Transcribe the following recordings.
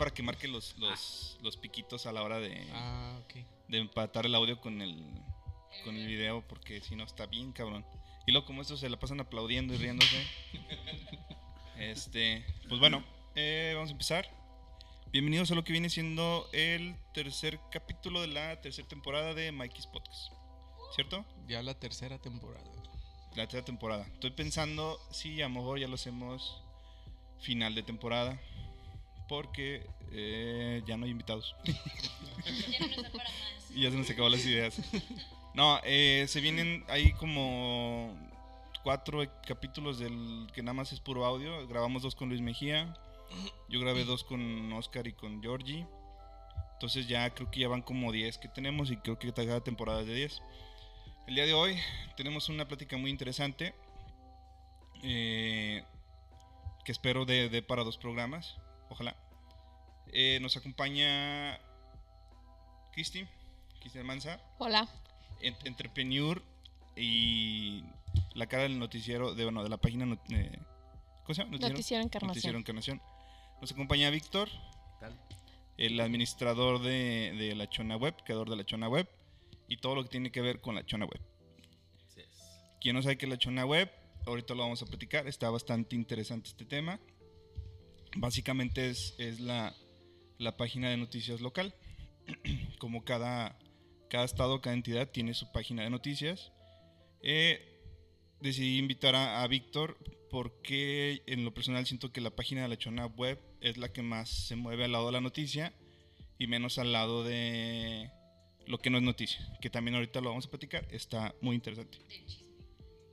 para que marque los, los, los piquitos a la hora de, Ah, de empatar el audio con el, con el video, porque si no está bien cabrón. Y luego como estos se la pasan aplaudiendo y riéndose. Este, pues bueno, eh, vamos a empezar. Bienvenidos a lo que viene siendo el tercer capítulo de la tercera temporada de Mikey's Podcast. ¿Cierto? Ya la tercera temporada. La tercera temporada. Estoy pensando si a lo mejor ya lo hacemos final de temporada. Porque eh, ya no hay invitados. Ya no nos da para más. Y ya se nos acaban las ideas. No, eh, se vienen ahí como cuatro capítulos del que nada más es puro audio. Grabamos dos con Luis Mejía. Yo grabé dos con Oscar y con Georgie. Entonces ya creo que ya van como 10 que tenemos y creo que cada temporada es de 10. El día de hoy tenemos una plática muy interesante. eh, que espero de, de para dos programas. Ojalá. Eh, nos acompaña Cristi, Cristi Almanza, Hola. en- entrepreneur y la cara del noticiero, de, bueno, de la página, not- eh, ¿cómo se llama? Noticiero Encarnación. Noticiero Encarnación. Nos acompaña Víctor, tal? el administrador de, de la Chona Web, creador de la Chona Web y todo lo que tiene que ver con la Chona Web. Así es. Quien no sabe qué es la Chona Web, ahorita lo vamos a platicar, está bastante interesante este tema. Básicamente es, es la, la página de noticias local. Como cada, cada estado, cada entidad tiene su página de noticias. Eh, decidí invitar a, a Víctor porque en lo personal siento que la página de la Chona Web es la que más se mueve al lado de la noticia y menos al lado de lo que no es noticia, que también ahorita lo vamos a platicar, está muy interesante. Chisme.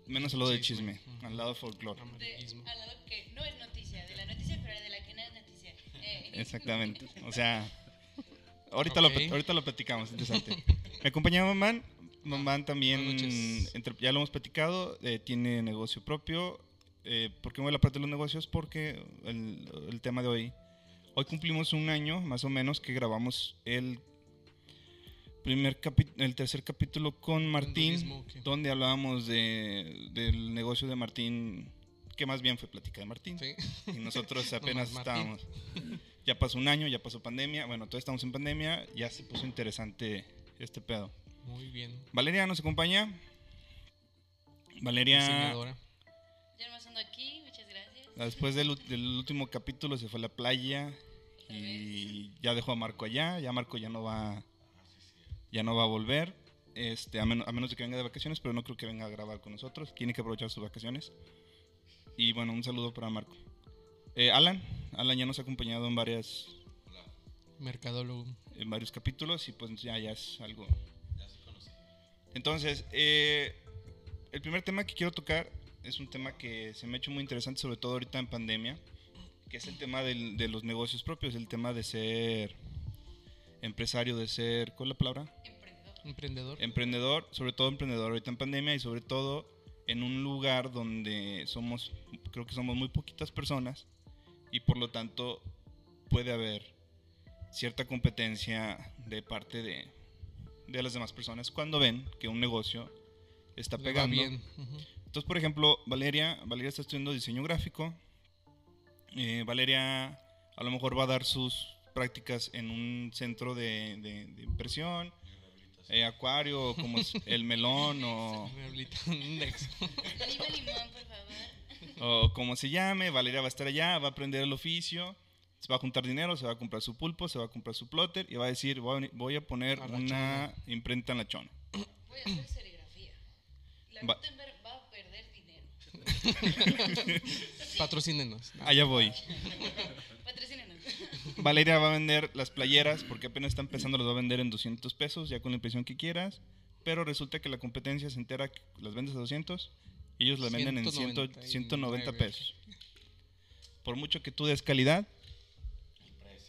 Menos al lado de Chisme. al lado de folclore. Al lado que no es Exactamente. O sea, ahorita, lo, Ok. ahorita lo platicamos, interesante. Me acompaña Mamán. Mamán también, entre- ya lo hemos platicado, eh, tiene negocio propio. Eh, ¿Por qué me voy a la parte de los negocios? Porque el, el tema de hoy, hoy cumplimos un año más o menos que grabamos el primer el tercer capítulo con Martín, turismo, ¿qué? donde hablábamos de, del negocio de Martín, que más bien fue plática de Martín. Sí. Y nosotros apenas Martín. estábamos. Ya pasó un año, ya pasó pandemia. Bueno, todos estamos en pandemia. Ya se puso interesante este pedo. Muy bien. Valeria nos acompaña. Valeria, Diseñadora. Ya más ando aquí. Muchas gracias. después del, último capítulo, se fue a la playa y ya dejó a Marco allá. Ya Marco ya no va, ya no va a volver. Este, a, men- a menos de que venga de vacaciones, pero no creo que venga a grabar con nosotros. Tiene que aprovechar sus vacaciones. Y bueno, un saludo para Marco. Eh, Alan, Alan ya nos ha acompañado en varias Mercadólogo. en varios capítulos y pues ya, ya es algo. Entonces, eh, el primer tema que quiero tocar es un tema que se me ha hecho muy interesante, sobre todo ahorita en pandemia, que es el tema del- de los negocios propios, el tema de ser empresario, de ser, ¿cuál es la palabra? Emprendedor. Emprendedor. Emprendedor, sobre todo emprendedor ahorita en pandemia y sobre todo en un lugar donde somos, creo que somos muy poquitas personas y por lo tanto puede haber cierta competencia de parte de, de las demás personas cuando ven que un negocio está Le pegando. bien. Entonces, por ejemplo, Valeria, Valeria está estudiando diseño gráfico. Eh, Valeria a lo mejor va a dar sus prácticas en un centro de, de- de impresión, eh, acuario, como es el melón o. Viva limón, por favor. O como se llame. Valeria va a estar allá, va a aprender el oficio, se va a juntar dinero, se va a comprar su pulpo, se va a comprar su plotter y va a decir, voy a, venir- voy a poner A una imprenta en la chona. Voy a hacer serigrafía. La Va- Gutenberg va a perder dinero. Patrocínenos. Allá voy. Patrocínenos. Valeria va a vender las playeras porque apenas está empezando, las va a vender en 200 pesos, ya con la impresión que quieras. Pero resulta que la competencia se entera que las vendes a 200 y ellos las venden en 100 199. 190 pesos. Por mucho que tú des calidad,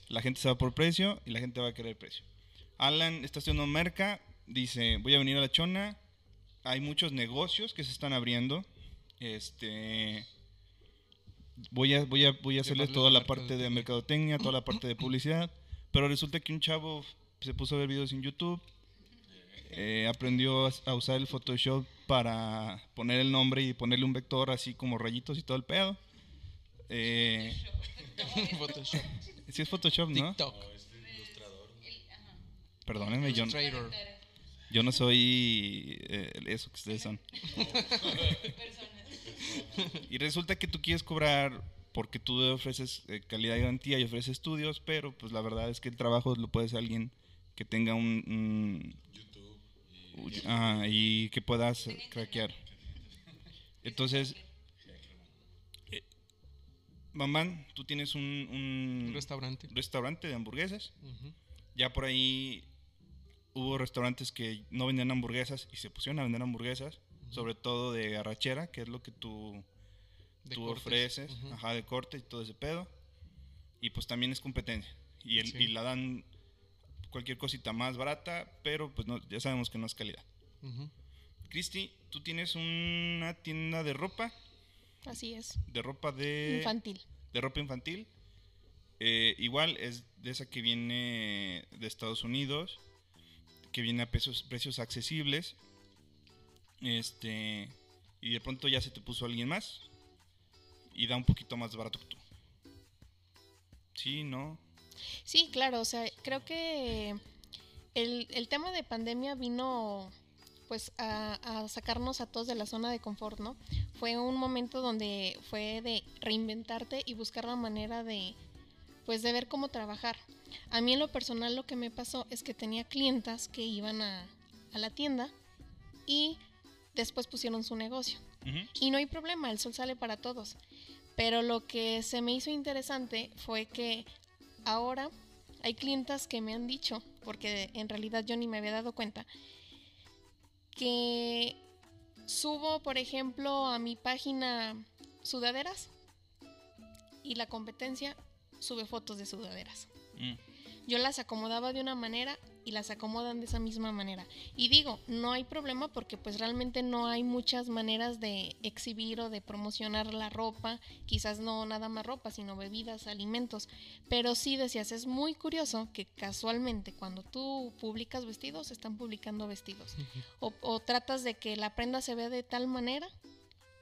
la gente se va por precio y la gente va a querer precio. Alan está haciendo merca, dice, voy a venir a la chona. Hay muchos negocios que se están abriendo. Este voy a, voy a, voy a hacerles toda la la parte de mercadotecnia, toda la parte de publicidad. Pero resulta que un chavo se puso a ver videos en YouTube, eh, aprendió a, usar el Photoshop para poner el nombre y ponerle un vector así como rayitos y todo el pedo. Eh, Photoshop. sí es Photoshop, ¿no? TikTok. El- ajá. Perdónenme, yo, yo no soy eh, eso que ustedes son. Y resulta que tú quieres cobrar porque tú ofreces eh, calidad y garantía y ofreces estudios, pero pues la verdad es que el trabajo lo puede hacer alguien que tenga un... un- ah, y que puedas craquear. Entonces, eh, Bambán, tú tienes un, un restaurante. restaurante de hamburguesas. Ujú. Ya por ahí hubo restaurantes que no vendían hamburguesas y se pusieron a vender hamburguesas, sobre todo de arrachera, que es lo que tú, tú ofreces, Ujú. ajá, de corte y todo ese pedo. Y pues también es competencia. Y, el- Sí. y la dan cualquier cosita más barata, pero pues no, ya sabemos que no es calidad. Ujú. Cristi, tú tienes una tienda de ropa, Así es. de ropa de Infantil. de ropa infantil. Eh, igual es de esa que viene de Estados Unidos, que viene a pesos, precios accesibles. Este, y de pronto ya se te puso alguien más y da un poquito más barato que tú. Sí, no. Sí, claro, o sea, creo que el, el tema de pandemia vino pues a, a sacarnos a todos de la zona de confort, ¿no? Fue un momento donde fue de reinventarte y buscar la manera de pues de ver cómo trabajar. A mí en lo personal lo que me pasó es que tenía clientas que iban a, a la tienda y después pusieron su negocio. Y no hay problema, el sol sale para todos. Pero lo que se me hizo interesante fue que ahora hay clientas que me han dicho, porque en realidad yo ni me había dado cuenta, que subo, por ejemplo, a mi página sudaderas y la competencia sube fotos de sudaderas. Mm. Yo las acomodaba de una manera y las acomodan de esa misma manera. Y digo, no hay problema porque pues realmente no hay muchas maneras de exhibir o de promocionar la ropa, quizás no nada más ropa, sino bebidas, alimentos. Pero sí decías, es muy curioso que casualmente cuando tú publicas vestidos, están publicando vestidos. O, o tratas de que la prenda se vea de tal manera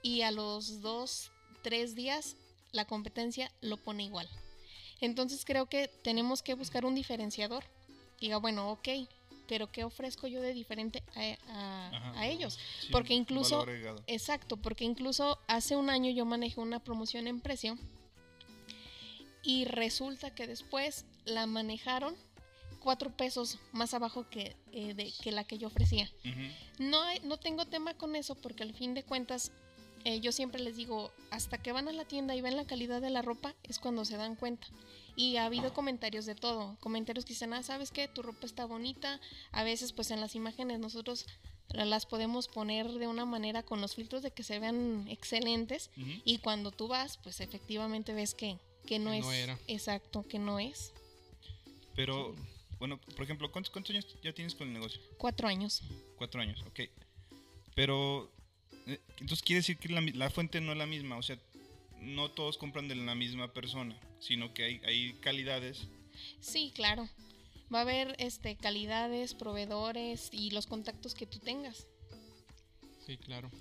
y a los dos, tres días la competencia lo pone igual. Entonces creo que tenemos que buscar un diferenciador. Diga, bueno, ok, pero ¿qué ofrezco yo de diferente a, a- Ajá. a ellos? Sí, Porque incluso-. Exacto, porque incluso hace un año yo manejé una promoción en precio y resulta que después la manejaron cuatro pesos más abajo que, eh, de, que la que yo ofrecía. No, no tengo tema con eso porque al fin de cuentas eh, yo siempre les digo, hasta que van a la tienda y ven la calidad de la ropa es cuando se dan cuenta. Y ha habido comentarios de todo, comentarios que dicen, ah, ¿sabes qué? Tu ropa está bonita. A veces pues en las imágenes nosotros la- las podemos poner de una manera con los filtros de que se vean excelentes. Y cuando tú vas, pues efectivamente ves que, que no Que es no era. exacto, que no es. Pero, bueno, por ejemplo, ¿cuántos, ¿cuántos años ya tienes con el negocio? Cuatro años. Cuatro años, ok. Pero, eh, entonces quiere decir que la, la fuente no es la misma, o sea, no todos compran de la misma persona, sino que hay, hay calidades. Sí, claro. Va a haber este calidades, proveedores y los contactos que tú tengas. Sí, claro.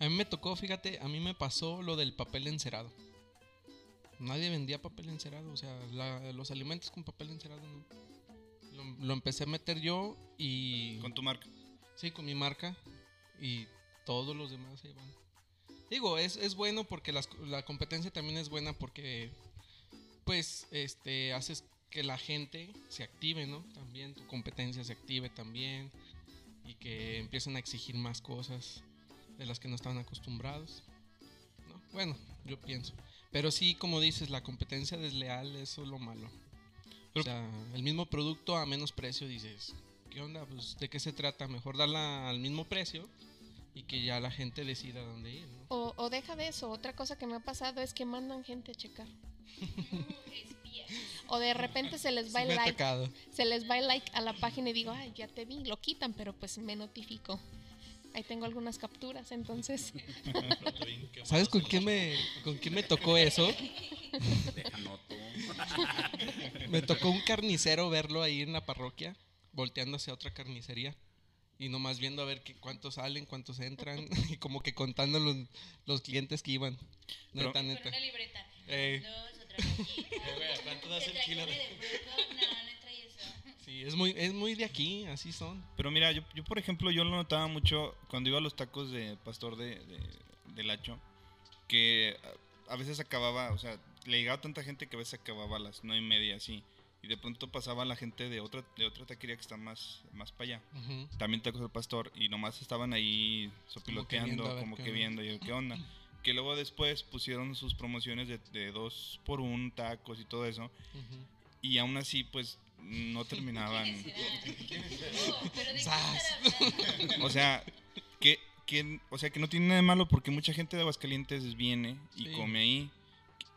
A mí me tocó, fíjate, a mí me pasó lo del papel encerado. Nadie vendía papel encerado, o sea, la- los alimentos con papel encerado no. Lo, lo empecé a meter yo y... Con tu marca. Sí, con mi marca y todos los demás ahí van. Digo, es, es bueno porque las- la competencia también es buena porque pues este haces que la gente se active, ¿no? También tu competencia se active también y que empiecen a exigir más cosas de las que no estaban acostumbrados. ¿no? Bueno, yo pienso. Pero sí, como dices, la competencia desleal, es lo malo. O sea, el mismo producto a menos precio, dices, ¿qué onda? Pues, ¿de qué se trata? Mejor darla al mismo precio y que ya la gente decida dónde ir, ¿no? O, o deja de eso. Otra cosa que me ha pasado es que mandan gente a checar. O de repente se les va el like. tocado. Se les va el like a la página y digo, ay, ya te vi. Lo quitan, pero pues me notifico. Ahí tengo algunas capturas, entonces. ¿Sabes con quién me, con quién me tocó eso? Me tocó un carnicero verlo ahí en la parroquia, volteando hacia otra carnicería. Y nomás viendo a ver qué, cuántos salen, cuántos entran, y como que contando los, los clientes que iban. Pero- Neta, Con neta. una libreta. Eh, Dos, otra. Eh, güey, ¿a cuánto das ¿Te el trae kilo de- carne de puerco? No, no sí, es muy, es muy de aquí, así son. Pero mira, yo, yo por ejemplo, yo lo notaba mucho cuando iba a los tacos de pastor de, de, de Lacho, que a, a veces acababa, o sea, le llegaba tanta gente que a veces acababa a las nueve y media, así. Y de pronto pasaba la gente de otra, de otra taquería que está más, más para allá. Ujú. También tacos del pastor, y nomás estaban ahí sopiloteando, a ver como qué que viendo, y yo, qué onda. Que luego después pusieron sus promociones de, de dos por un tacos y todo eso. Ujú. Y aún así, pues, no terminaban. Oh, pero ¿de qué Sas. estar hablando? O sea, que, que, o sea, que no tiene nada de malo porque mucha gente de Aguascalientes viene y Sí. come ahí.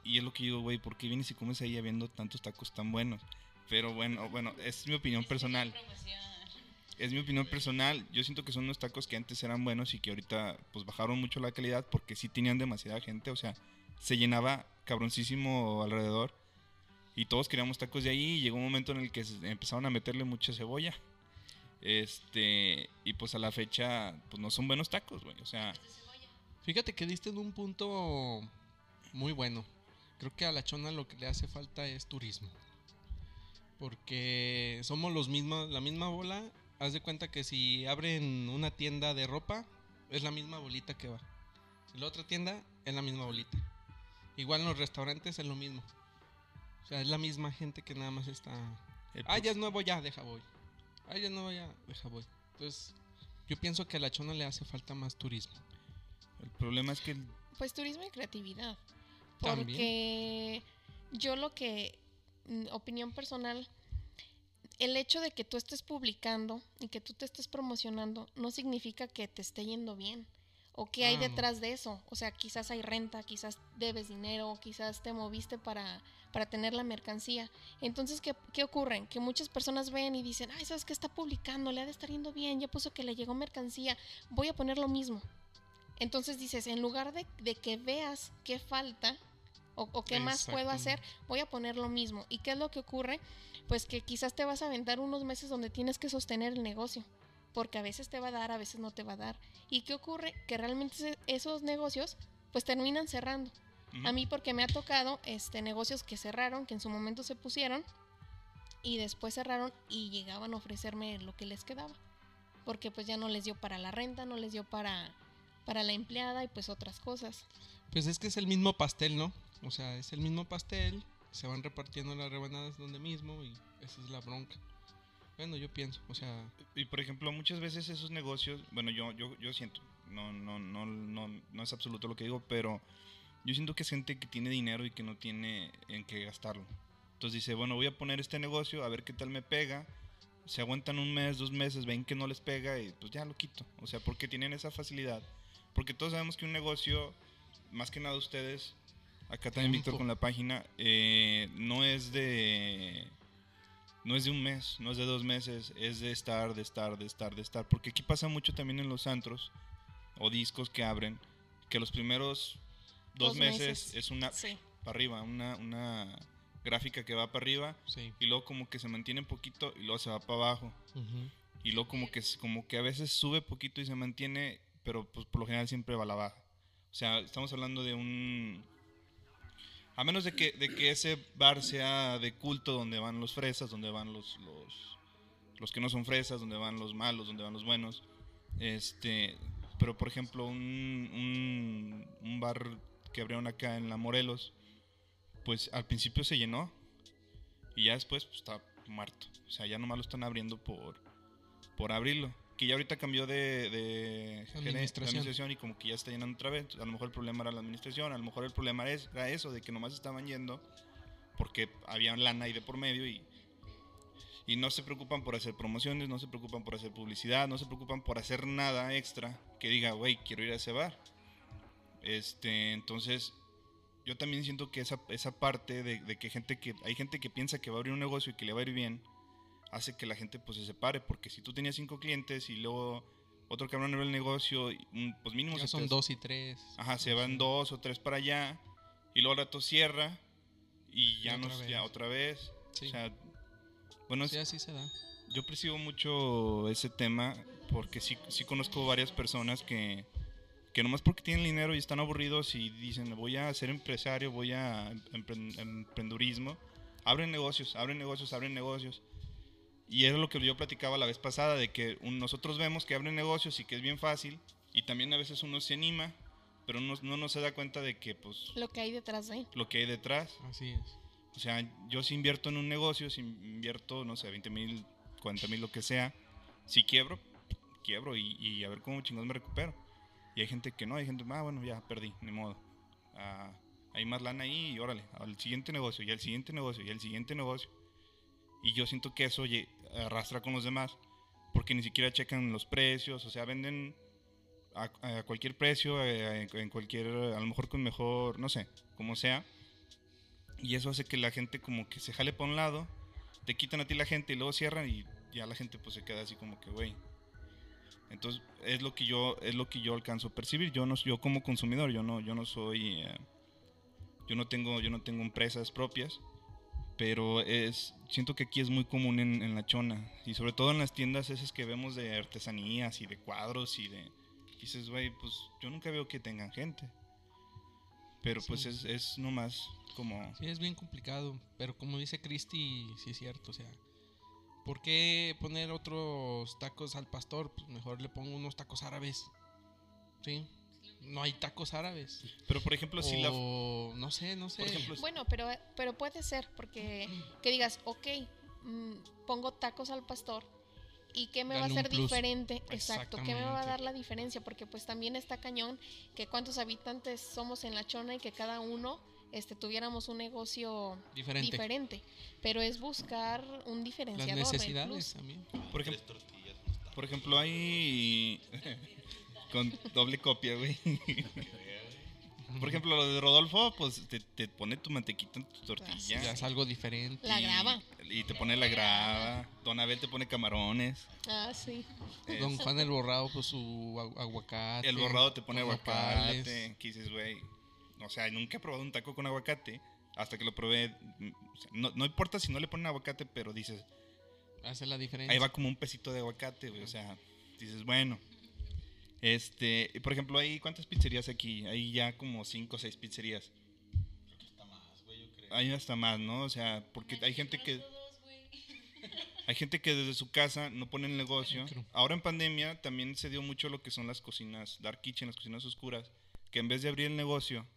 Y es lo que digo, güey, ¿por qué vienes y comes ahí habiendo tantos tacos tan buenos? Pero bueno, bueno, es mi opinión personal. Promoción. Es mi opinión personal. Yo siento que son unos tacos que antes eran buenos y que ahorita pues bajaron mucho la calidad porque sí tenían demasiada gente. O sea, se llenaba cabroncísimo alrededor. Y todos queríamos tacos de ahí y llegó un momento en el que empezaron a meterle mucha cebolla. Este, y pues a la fecha, pues no son buenos tacos, güey. O sea, Fíjate que diste en un punto muy bueno. Creo que a la chona lo que le hace falta es turismo. Porque somos los mismos, la misma bola. Haz de cuenta que si abren una tienda de ropa, es la misma bolita que va. Si la otra tienda, es la misma bolita. Igual en los restaurantes es lo mismo. O sea, es la misma gente que nada más está. eh, Ah, ya es nuevo, ya, deja voy. Ah, ya es nuevo, ya, deja voy. Entonces, yo pienso que a la chona le hace falta más turismo. el problema es que el- Pues turismo y creatividad. También. Porque yo lo que, mm, opinión personal, el hecho de que tú estés publicando y que tú te estés promocionando no significa que te esté yendo bien. ¿O qué hay Ah, detrás de eso? O sea, quizás hay renta, quizás debes dinero, quizás te moviste para, para tener la mercancía. Entonces, ¿qué, ¿qué ocurre? Que muchas personas ven y dicen, ay, ¿sabes qué está publicando? Le ha de estar yendo bien, ya puso que le llegó mercancía, voy a poner lo mismo. Entonces dices, en lugar de, de que veas qué falta o, o qué más puedo hacer, voy a poner lo mismo. ¿Y qué es lo que ocurre? Pues que quizás te vas a aventar unos meses donde tienes que sostener el negocio. Porque a veces te va a dar, a veces no te va a dar. ¿Y qué ocurre? Que realmente esos negocios pues terminan cerrando. Ujú. A mí porque me ha tocado este negocios que cerraron, que en su momento se pusieron y después cerraron y llegaban a ofrecerme lo que les quedaba. Porque pues ya no les dio para la renta, no les dio para para la empleada y pues otras cosas. Pues es que es el mismo pastel, ¿no? O sea, es el mismo pastel, se van repartiendo las rebanadas donde mismo y esa es la bronca. Bueno, yo pienso, o sea, Y por ejemplo, muchas veces esos negocios, bueno, yo, yo, yo siento, no, no, no, no, no es absoluto lo que digo, pero yo siento que es gente que tiene dinero y que no tiene en qué gastarlo. Entonces dice, bueno, voy a poner este negocio, a ver qué tal me pega. Se aguantan un mes, dos meses, ven que no les pega y pues ya lo quito. O sea, porque tienen esa facilidad. Porque todos sabemos que un negocio, más que nada ustedes, acá también Víctor con la página, eh, no es de no es de un mes, no es de dos meses, es de estar, de estar, de estar, de estar. Porque aquí pasa mucho también en los antros o discos que abren, que los primeros dos, Dos meses, meses. es una Sí. para arriba, una, una gráfica que va para arriba sí. y luego como que se mantiene un poquito y luego se va para abajo. Y luego como que, como que a veces sube poquito y se mantiene, pero pues por lo general siempre va a la baja. O sea, estamos hablando de un... A menos de que, de que ese bar sea de culto donde van los fresas, donde van los, los, los que no son fresas, donde van los malos, donde van los buenos. Este, pero por ejemplo, un, un, bar que abrieron acá en la Morelos, pues al principio se llenó y ya después pues, está muerto. O sea, ya nomás lo están abriendo por, por abrirlo. Que ya ahorita cambió de, de Administración. administración y como que ya está llenando otra vez. A lo mejor el problema era la administración, a lo mejor el problema era eso, de que nomás estaban yendo porque había lana ahí de por medio y, y no se preocupan por hacer promociones, no se preocupan por hacer publicidad, no se preocupan por hacer nada extra que diga, güey, quiero ir a ese bar. Este, entonces, yo también siento que esa, esa parte de, de que gente que hay gente que piensa que va a abrir un negocio y que le va a ir bien, hace que la gente pues se separe, porque si tú tenías cinco clientes y luego otro cabrón abre el negocio, pues mínimo Ya se son te- dos y tres. Ajá, se van dos o tres para allá y luego el rato cierra y ya Y no otra ya vez. otra vez. Sí. O sea, bueno, Sí, es- así se da. yo percibo mucho ese tema porque sí, sí conozco varias personas que, que nomás porque tienen dinero y están aburridos y dicen voy a ser empresario, voy a empren- emprendurismo, abren negocios, abren negocios, abren negocios. Y era lo que yo platicaba la vez pasada, de que un- nosotros vemos que abren negocios y que es bien fácil, y también a veces uno se anima, pero uno no, no se da cuenta de que pues Lo que hay detrás de. lo que hay detrás. Así es. O sea, yo si invierto en un negocio, si invierto, no sé, 20 mil, 40 mil, lo que sea, si quiebro, quiebro y, y a ver cómo chingados me recupero. Y hay gente que no, hay gente, ah, bueno, ya perdí, ni modo. Ah, hay más lana ahí y órale, al siguiente negocio, y al siguiente negocio, y al siguiente negocio. Y yo siento que eso oye, arrastra con los demás, porque ni siquiera checan los precios, o sea, venden a, a cualquier precio, eh, en cualquier, a lo mejor con mejor, no sé, como sea. Y eso hace que la gente como que se jale para un lado, te quitan a ti la gente y luego cierran y ya la gente pues se queda así como que, güey. Entonces es lo que yo es lo que yo alcanzo a percibir. Yo no yo como consumidor, yo no yo no soy eh, yo no tengo yo no tengo empresas propias, pero es siento que aquí es muy común en, en la chona y sobre todo en las tiendas esas que vemos de artesanías y de cuadros y de dices, güey, pues yo nunca veo que tengan gente. Pero pues es, es nomás como Sí, es bien complicado, pero como dice Cristi, sí es cierto, o sea, ¿por qué poner otros tacos al pastor? Pues mejor le pongo unos tacos árabes, ¿sí? No hay tacos árabes. Pero por ejemplo, si la o no sé, no sé. por ejemplo, Bueno, pero, pero puede ser, porque que digas, ok, mm, pongo tacos al pastor. ¿Y qué me va a hacer plus. diferente? Exacto, ¿qué me va a dar la diferencia? Porque pues también está cañón que cuántos habitantes somos en la chona y que cada uno este, tuviéramos un negocio diferente. diferente. Pero es buscar un Las diferenciador. el necesidades también. por ejemplo, por ejemplo hay con doble copia, güey. Por ejemplo, lo de Rodolfo, pues te, te pone tu mantequita en tu tortilla. Ya es algo diferente. La grava. Y te pone la grava. Don Abel te pone camarones. Ah, sí. Don Es- Juan el Borrado, pues su agu- aguacate. el borrado te pone aguacate. Que dices, güey. O sea, nunca he probado un taco con aguacate. Hasta que lo probé. o sea, no, no importa si no le ponen aguacate, pero dices, Hace la diferencia. ahí va como un pesito de aguacate, güey. O sea, dices, bueno. Este, por ejemplo, hay cuántas pizzerías aquí? Hay ya como cinco o seis pizzerías. Hay hasta más, ¿no? O sea, porque hay gente que hay gente que desde su casa no pone el negocio. Creo. Ahora en pandemia también se dio mucho lo que son las cocinas dark kitchen, las cocinas oscuras, que en vez de abrir el negocio,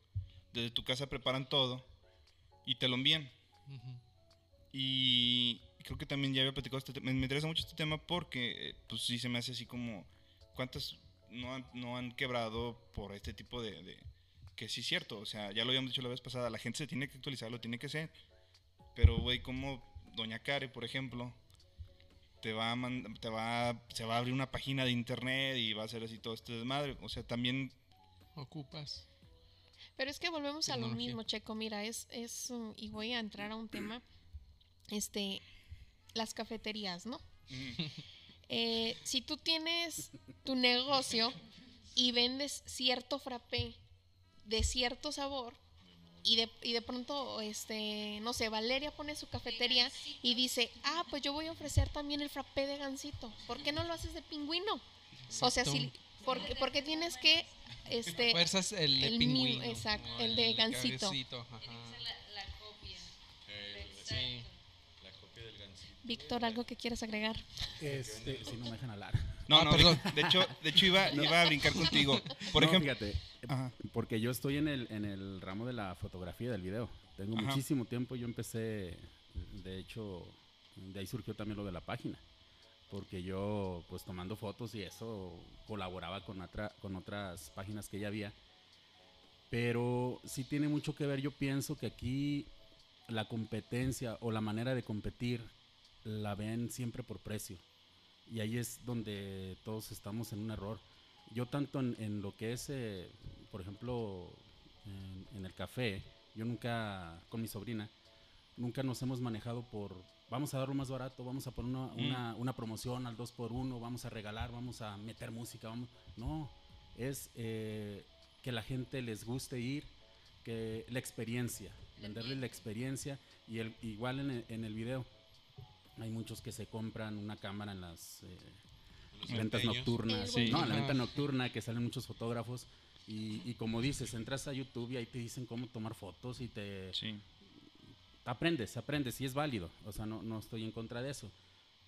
desde tu casa preparan todo y te lo envían. Y creo que también ya había platicado este tema. Me, me interesa mucho este tema porque, eh, pues sí se me hace así como, ¿cuántas no han, no han quebrado por este tipo de, de- Que sí es cierto, o sea, ya lo habíamos dicho la vez pasada, la gente se tiene que actualizar, lo tiene que ser. Pero, güey, como Doña Care, por ejemplo, te va a mand- te va, se va a abrir una página de internet y va a hacer así todo este desmadre. O sea, también Ocupas. Pero es que volvemos a lo mismo, Checo. Mira, es, es, y voy a entrar a un tema, este, las cafeterías, ¿no? Eh, si tú tienes tu negocio y vendes cierto frappé de cierto sabor y de, y de pronto, este, no sé, Valeria pone su cafetería y dice, ah, pues yo voy a ofrecer también el frappé de gansito. ¿Por qué no lo haces de pingüino? O sea, si, porque, porque tienes que, este, Fuerzas el de el mismo, pingüino. exacto, ¿no? el de gansito. cabecito, ajá. Víctor, ¿algo que quieras agregar? Este, si no me dejan hablar. No, Ah, no, perdón. De, de hecho, de hecho iba, iba a brincar contigo. Por No, ejemplo, fíjate, Ajá. porque yo estoy en el, en el ramo de la fotografía y del video. Tengo Ajá. muchísimo tiempo. Yo empecé, de hecho, de ahí surgió también lo de la página. Porque yo, pues tomando fotos y eso, colaboraba con, otra, con otras páginas que ya había. Pero sí tiene mucho que ver, yo pienso que aquí la competencia o la manera de competir la ven siempre por precio. Y ahí es donde todos estamos en un error. Yo tanto en, en lo que es, eh, por ejemplo, en, en el café, yo nunca, con mi sobrina, nunca nos hemos manejado por, vamos a dar lo más barato, vamos a poner una, Mm. una, una promoción al 2 por 1 vamos a regalar, vamos a meter música, vamos... No, es eh, que la gente les guste ir, que la experiencia, venderles la experiencia y el, igual en el, en el video. Hay muchos que se compran una cámara en las eh, ventas empeños. nocturnas. Sí. No, en la venta nocturna que salen muchos fotógrafos Y, y como dices, entras a YouTube y ahí te dicen cómo tomar fotos y te Sí. aprendes, aprendes y es válido. O sea, no, no estoy en contra de eso.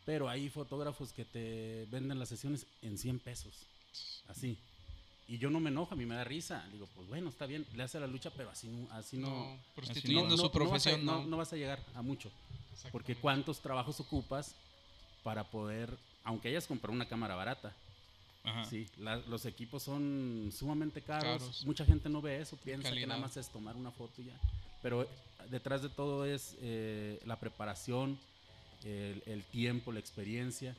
Pero hay fotógrafos que te venden las sesiones en 100 pesos. Así. Y yo no me enojo, a mí me da risa. Digo, pues bueno, está bien, le hace la lucha, pero así no, así no, No, prostituyendo no- su no vas a- profesión, no, no. no vas a llegar a mucho. Porque cuántos trabajos ocupas para poder, aunque hayas comprado una cámara barata, Ajá. sí, la- los equipos son sumamente caros. Caros. Mucha gente no ve eso, piensa que nada más es tomar una foto y ya. Pero eh, detrás de todo es eh, la preparación, el, el tiempo, la experiencia.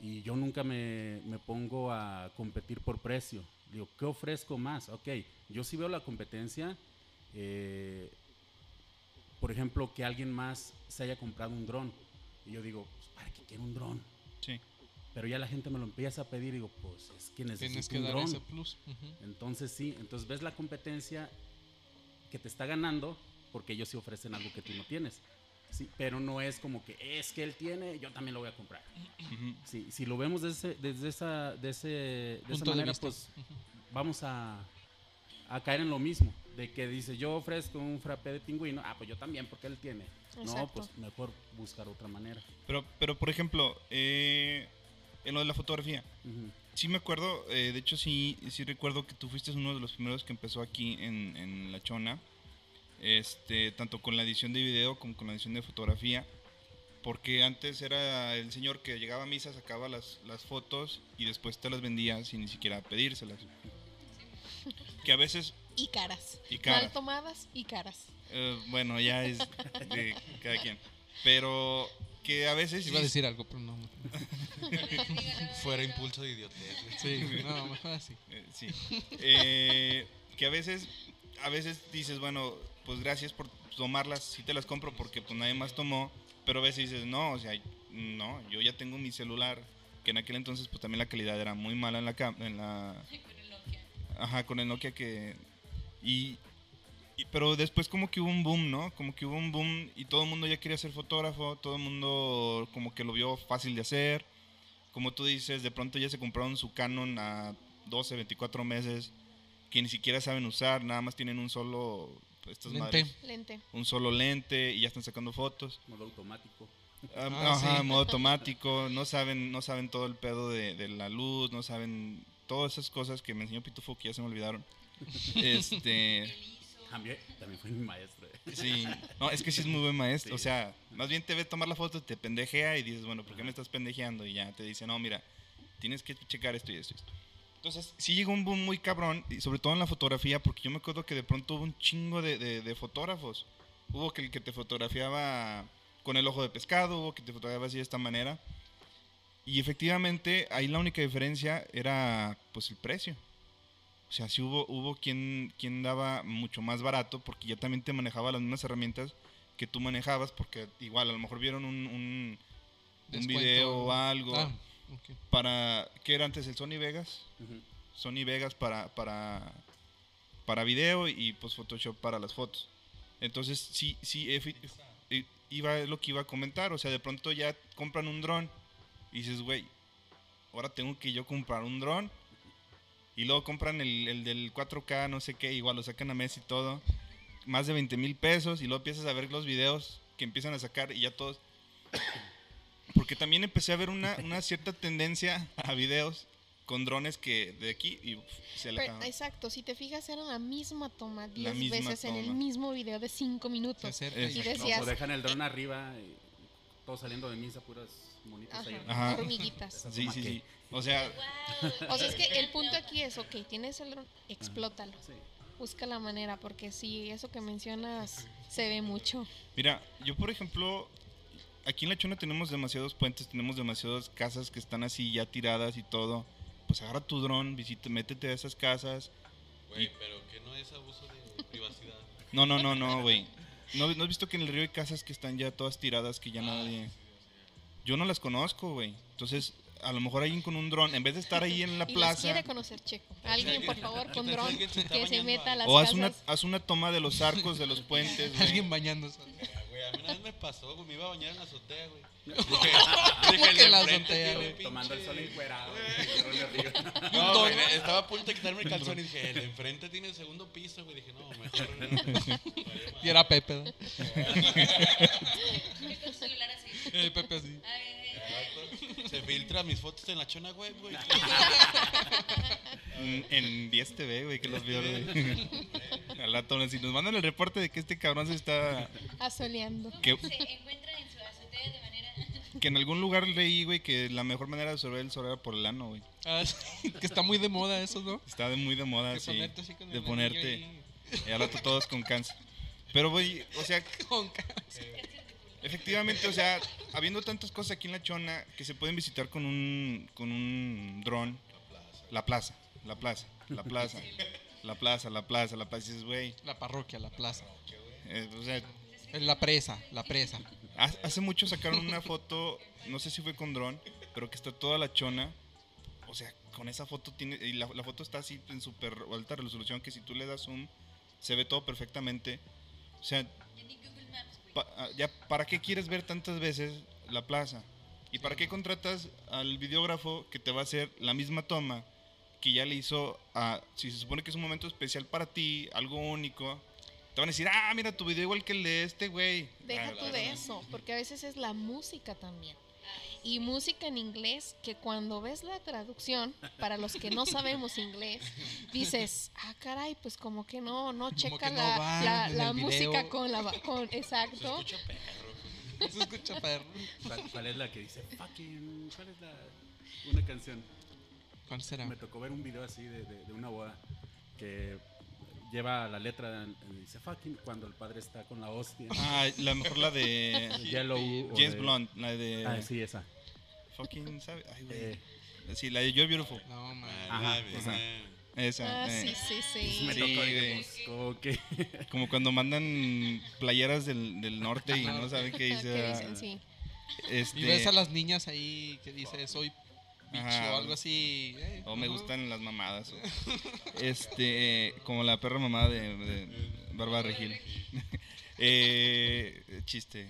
Y yo nunca me, me pongo a competir por precio. Digo, ¿qué ofrezco más? Ok, yo sí veo la competencia. eh, por ejemplo, que alguien más se haya comprado un dron. Y yo digo, pues, ¿para qué quiero un dron? Sí. Pero ya la gente me lo empieza a pedir y digo, pues es que necesito Tienes que un dar dron. ese plus. ujú. Entonces sí, entonces ves la competencia que te está ganando porque ellos sí ofrecen algo que tú no tienes. Sí, pero no es como que es que él tiene, yo también lo voy a comprar. Ujú. Sí, si lo vemos desde, desde esa, de, ese, de esa Punto de manera, vista. pues vamos a, a caer en lo mismo. De que dice, yo ofrezco un frappé de pingüino, ah, pues yo también, porque él tiene. No, Exacto. pues mejor buscar otra manera. Pero, pero por ejemplo, eh, en lo de la fotografía, Ujú. sí me acuerdo, eh, de hecho sí, sí recuerdo que tú fuiste uno de los primeros que empezó aquí en, en La Chona, este, tanto con la edición de video como con la edición de fotografía, porque antes era el señor que llegaba a misa, sacaba las, las fotos y después te las vendía sin ni siquiera pedírselas. Que a veces, Y caras. Y caras. Mal tomadas y caras. eh, bueno, ya es de cada quien, pero que a veces... Iba a decir algo, pero no. Fuera impulso de idiotez. Sí, no, mejor así. Eh, sí. Eh, que a veces, a veces dices, bueno, pues gracias por tomarlas, sí te las compro porque pues nadie más tomó, pero a veces dices, no, o sea, no, yo ya tengo mi celular, que en aquel entonces pues también la calidad era muy mala en la en la. Ajá, con el Nokia que y, y- pero después como que hubo un boom, ¿no? Como que hubo un boom y todo el mundo ya quería ser fotógrafo, todo el mundo como que lo vio fácil de hacer. Como tú dices, de pronto ya se compraron su Canon a 12, 24 meses que ni siquiera saben usar, nada más tienen un solo estas Lente. madres, Lente. un solo lente y ya están sacando fotos. Modo automático. Ah, Ah, Ajá, sí. modo automático, no saben, no saben todo el pedo de, de la luz, no saben todas esas cosas que me enseñó Pitufo que ya se me olvidaron. Este, También, también fue mi maestro. eh. sí, no, es que sí es muy buen maestro, Sí. o sea, más bien te ve tomar la foto, te pendejea y dices, bueno, ¿por qué me estás pendejeando? Y ya te dice, no, mira, tienes que checar esto y esto y esto. Entonces, sí llegó un boom muy cabrón, y sobre todo en la fotografía, porque yo me acuerdo que de pronto hubo un chingo de, de- de fotógrafos. Hubo que el que te fotografiaba con el ojo de pescado, hubo que te fotografiaba así de esta manera. Y efectivamente, ahí la única diferencia era pues el precio. O sea, sí hubo, hubo quien, quien daba mucho más barato, porque ya también te manejaba las mismas herramientas que tú manejabas, porque igual a lo mejor vieron un, un, video o algo Ah, para, ¿qué era antes el Sony Vegas? Sony Vegas para, para, para video y pues Photoshop para las fotos. Entonces, sí, sí, efi- i- iba lo que iba a comentar. O sea, de pronto ya compran un dron y dices, güey, ahora tengo que yo comprar un dron. Y luego compran el, el del 4K, no sé qué, igual lo sacan a mes y todo. Más de 20 mil pesos y luego empiezas a ver los videos que empiezan a sacar y ya todos... Porque también empecé a ver una, una cierta tendencia a videos con drones que de aquí y uf, se Pero, exacto, si te fijas era la misma toma 10 misma veces en el toma. mismo video de 5 Se minutos. y- No, o dejan el dron arriba y todo saliendo de misa, puras ahí. ajá, Ajá. hormiguitas. Sí, sí, sí. O sea, Wow. O sea, es que el punto aquí es, ok, tienes el dron, explótalo. Sí. Busca la manera, porque si eso que mencionas se ve mucho. Mira, yo por ejemplo, aquí en La Chona tenemos demasiados puentes, tenemos demasiadas casas que están así ya tiradas y todo. Pues agarra tu dron, visita, métete a esas casas. Güey, pero que no es abuso de privacidad. No, no, no, no, güey. ¿No, ¿No has visto que en el río hay casas que están ya todas tiradas, que ya nadie... Yo no las conozco, güey. Entonces, a lo mejor alguien con un dron, en vez de estar ahí en la Y plaza... quiere conocer Checo. Alguien, por favor, con dron, que se meta a las O haz casas. una, haz una toma de los arcos de los puentes, güey. Alguien bañándose. Ah, güey, a mí una vez me pasó, güey. Me iba a bañar en la azotea, güey. ¿Cómo que en la enfrente azotea, güey? Tomando el sol encuerado. No, güey, estaba a punto de quitarme el calzón y dije, el de enfrente tiene el segundo piso, güey. Dije, no, mejor. Y era Pepe. ¿no? Celular así. Eh, Pepe así. Se filtra mis fotos en la chona web, güey. En, en 10 TV, güey, que los vio, güey. Al rato, si nos mandan el reporte de que este cabrón se está. Asoleando. Que, Se encuentran en su azotea de manera. que en algún lugar leí, güey, que la mejor manera de absorber el sol era por el ano, güey. Ah, sí, que está muy de moda eso, ¿no? Está de- muy de moda, De sí. ponerte así con De el ponerte. Y al rato todos con cáncer. Pero, güey, o sea, con cáncer. Efectivamente, o sea, habiendo tantas cosas aquí en La Chona que se pueden visitar con un, con un dron. La plaza, la plaza, la plaza, la plaza, la plaza, la plaza. Güey, La parroquia, la plaza. eh, o sea, La presa, la presa. ha- hace mucho sacaron una foto, no sé si fue con dron, pero que está toda La Chona. O sea, con esa foto tiene, y la, la foto está así en súper alta resolución que si tú le das zoom, se ve todo perfectamente. O sea, Ya ni Google Maps, güey. Pa- ah, ya, ¿para qué quieres ver tantas veces la plaza? ¿Y para qué contratas al videógrafo que te va a hacer la misma toma que ya le hizo a... Si se supone que es un momento especial para ti, algo único, te van a decir, ah, mira tu video igual que el de este güey. Deja Ah, tú de eso, porque a veces es la música también. Y música en inglés, que cuando ves la traducción, para los que no sabemos inglés, dices, ah, caray, pues como que no, no checa que no la, va la- la música video. con la... Con, exacto. Escucha perro. Se escucha perro. ¿Cuál, cuál es la que dice fucking? ¿Cuál es la una canción? ¿Cuál será? Me tocó ver un video así de, de- de una boda que lleva la letra dice fucking cuando el padre está con la hostia. Ah, la mejor la de Yellow James de- Blunt, la de... Ah, sí, esa. Fucking, ¿sabe? Ay, güey. Eh, Sí, la de You're Beautiful. No, man. Ajá, Ay, esa. Esa. Ah, eh. sí, sí, me sí. Sí, tocó pues, como que Como cuando mandan playeras del, del norte y no saben qué dice. ¿Qué ah, dicen? Sí. Este, Y ves a las niñas ahí que dice soy bicho Ajá. o algo así. eh, O me ajá. gustan las mamadas. o- este, como la perra mamada de, de Bárbara Regil. eh, chiste.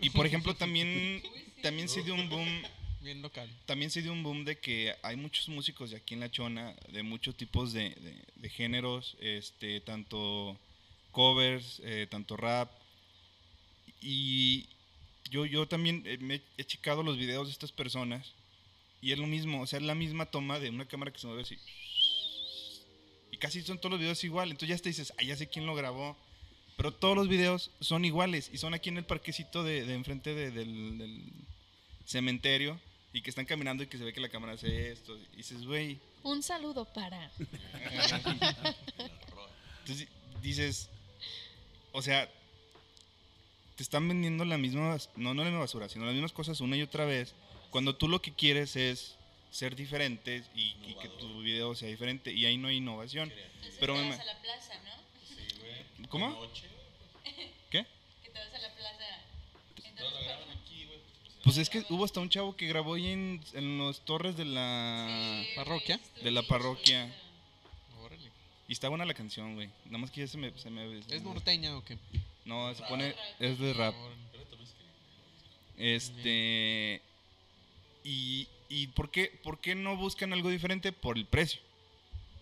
Y por ejemplo, también, también se dio un boom. Bien local. También se dio un boom de que hay muchos músicos de aquí en La Chona, de muchos tipos de, de- de géneros, este, tanto covers, eh, tanto rap. Y yo, yo también eh, me he checado los videos de estas personas y es lo mismo, o sea, es la misma toma de una cámara que se mueve así. Y casi son todos los videos igual, entonces ya te dices, ah, ya sé quién lo grabó. Pero todos los videos son iguales y son aquí en el parquecito de, de enfrente de- del, del cementerio y que están caminando y que se ve que la cámara hace esto. Y dices, güey, Un saludo para... entonces dices, o sea, te están vendiendo la misma, no, no la misma basura, sino las mismas cosas una y otra vez, cuando tú lo que quieres es ser diferente y, y que tu video sea diferente y ahí no hay innovación. Entonces Pero me- a la plaza, ¿no? ¿Cómo? Noche, ¿Qué? Que te vas a la plaza. Entonces, aquí, güey. Pues es que hubo hasta un chavo que grabó ahí en, en los torres de la, ¿Parroquia? de la parroquia. Órale. Y está buena la canción, güey. Nada más que ya se me... Se me se ¿Es me- norteña o qué? No, se pone... Es de rap. Este. Y, y ¿por, qué, por qué no buscan algo diferente? Por el precio.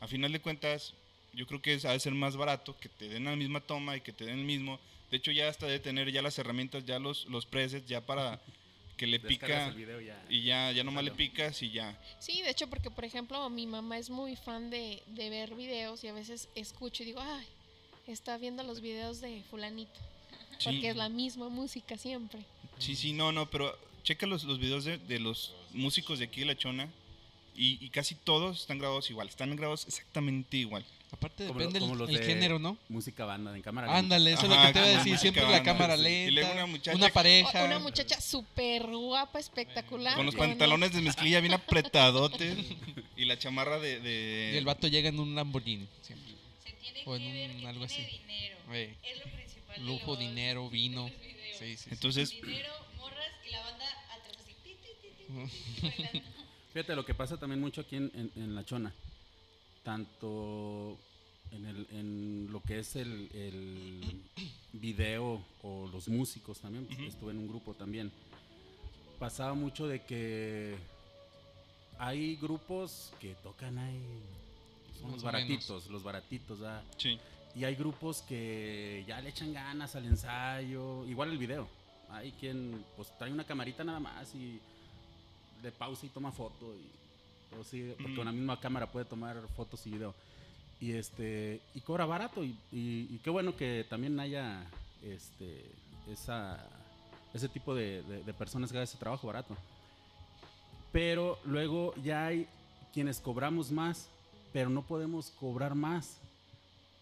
A final de cuentas, yo creo que es, ha de ser más barato que te den la misma toma y que te den el mismo. De hecho, ya hasta de tener ya las herramientas, ya los, los presets, ya para que le descargas pica el video ya. y ya, ya nomás le Salió. picas y ya. Sí, de hecho, porque por ejemplo, mi mamá es muy fan de, de ver videos y a veces escucho y digo, ay, está viendo los videos de fulanito. Sí. Porque es la misma música siempre. Sí, sí, no, no, pero checa los, los videos de, de los músicos de aquí de La Chona y, y casi todos están grabados igual, están grabados exactamente igual. Aparte Como depende lo- el, el de género, ¿no? Música banda, en cámara. lenta. Ándale, eso es lo que te iba a decir. Siempre la banda, cámara sí. lenta. Y luego una muchacha- una O- pareja. una muchacha súper guapa, espectacular. Con los pantalones de mezclilla bien apretadotes y la chamarra de... de- Y el vato llega en un Lamborghini. Siempre. Se tiene O en que ver un que algo tiene así. dinero. Es lo principal. Lujo, los- dinero, vino. Sí, sí, sí. Entonces, Dinero, morras y la banda atrás así. ti, ti, ti, ti, ti, ti, bailando. Fíjate lo que pasa también mucho aquí en, en- en La Chona. Tanto en, el, en lo que es el, el, video o los músicos también, pues, estuve en un grupo también, pasaba mucho de que hay grupos que tocan ahí, son los o menos. baratitos, los baratitos, ¿verdad? Sí. Y hay grupos que ya le echan ganas al ensayo, igual el video. Hay quien pues trae una camarita nada más y de pausa y toma foto y o sí, porque Mm. con la misma cámara puede tomar fotos y video. Y este y cobra barato y, y- y qué bueno que también haya este esa ese tipo de, de- de personas que hagan ese trabajo barato. Pero luego ya hay quienes cobramos más, pero no podemos cobrar más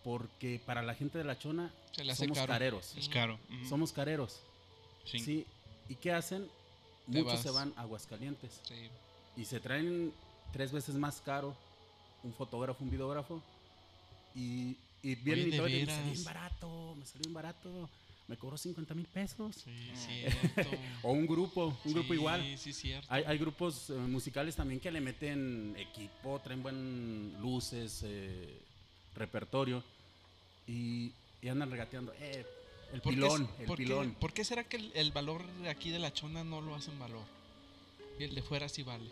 porque para la gente de la chona somos caro. careros. Es caro. Somos careros. Sí. Sí. ¿Y qué hacen? Muchos se van a Aguascalientes Sí. y se traen tres veces más caro un fotógrafo, un videógrafo y, y vienen Oye, y me salió bien barato, me salió bien barato, me cobró 50 mil pesos. Sí, cierto. O un grupo, un grupo Sí, igual. Sí, cierto. Hay, hay grupos eh, musicales también que le meten equipo, traen buen luces, eh, repertorio y, y andan regateando. Eh, el ¿Por qué pilón, es- el por qué- pilón. ¿Por qué será que el, el valor de aquí de la chona no lo hacen valor? Y el de fuera sí vale.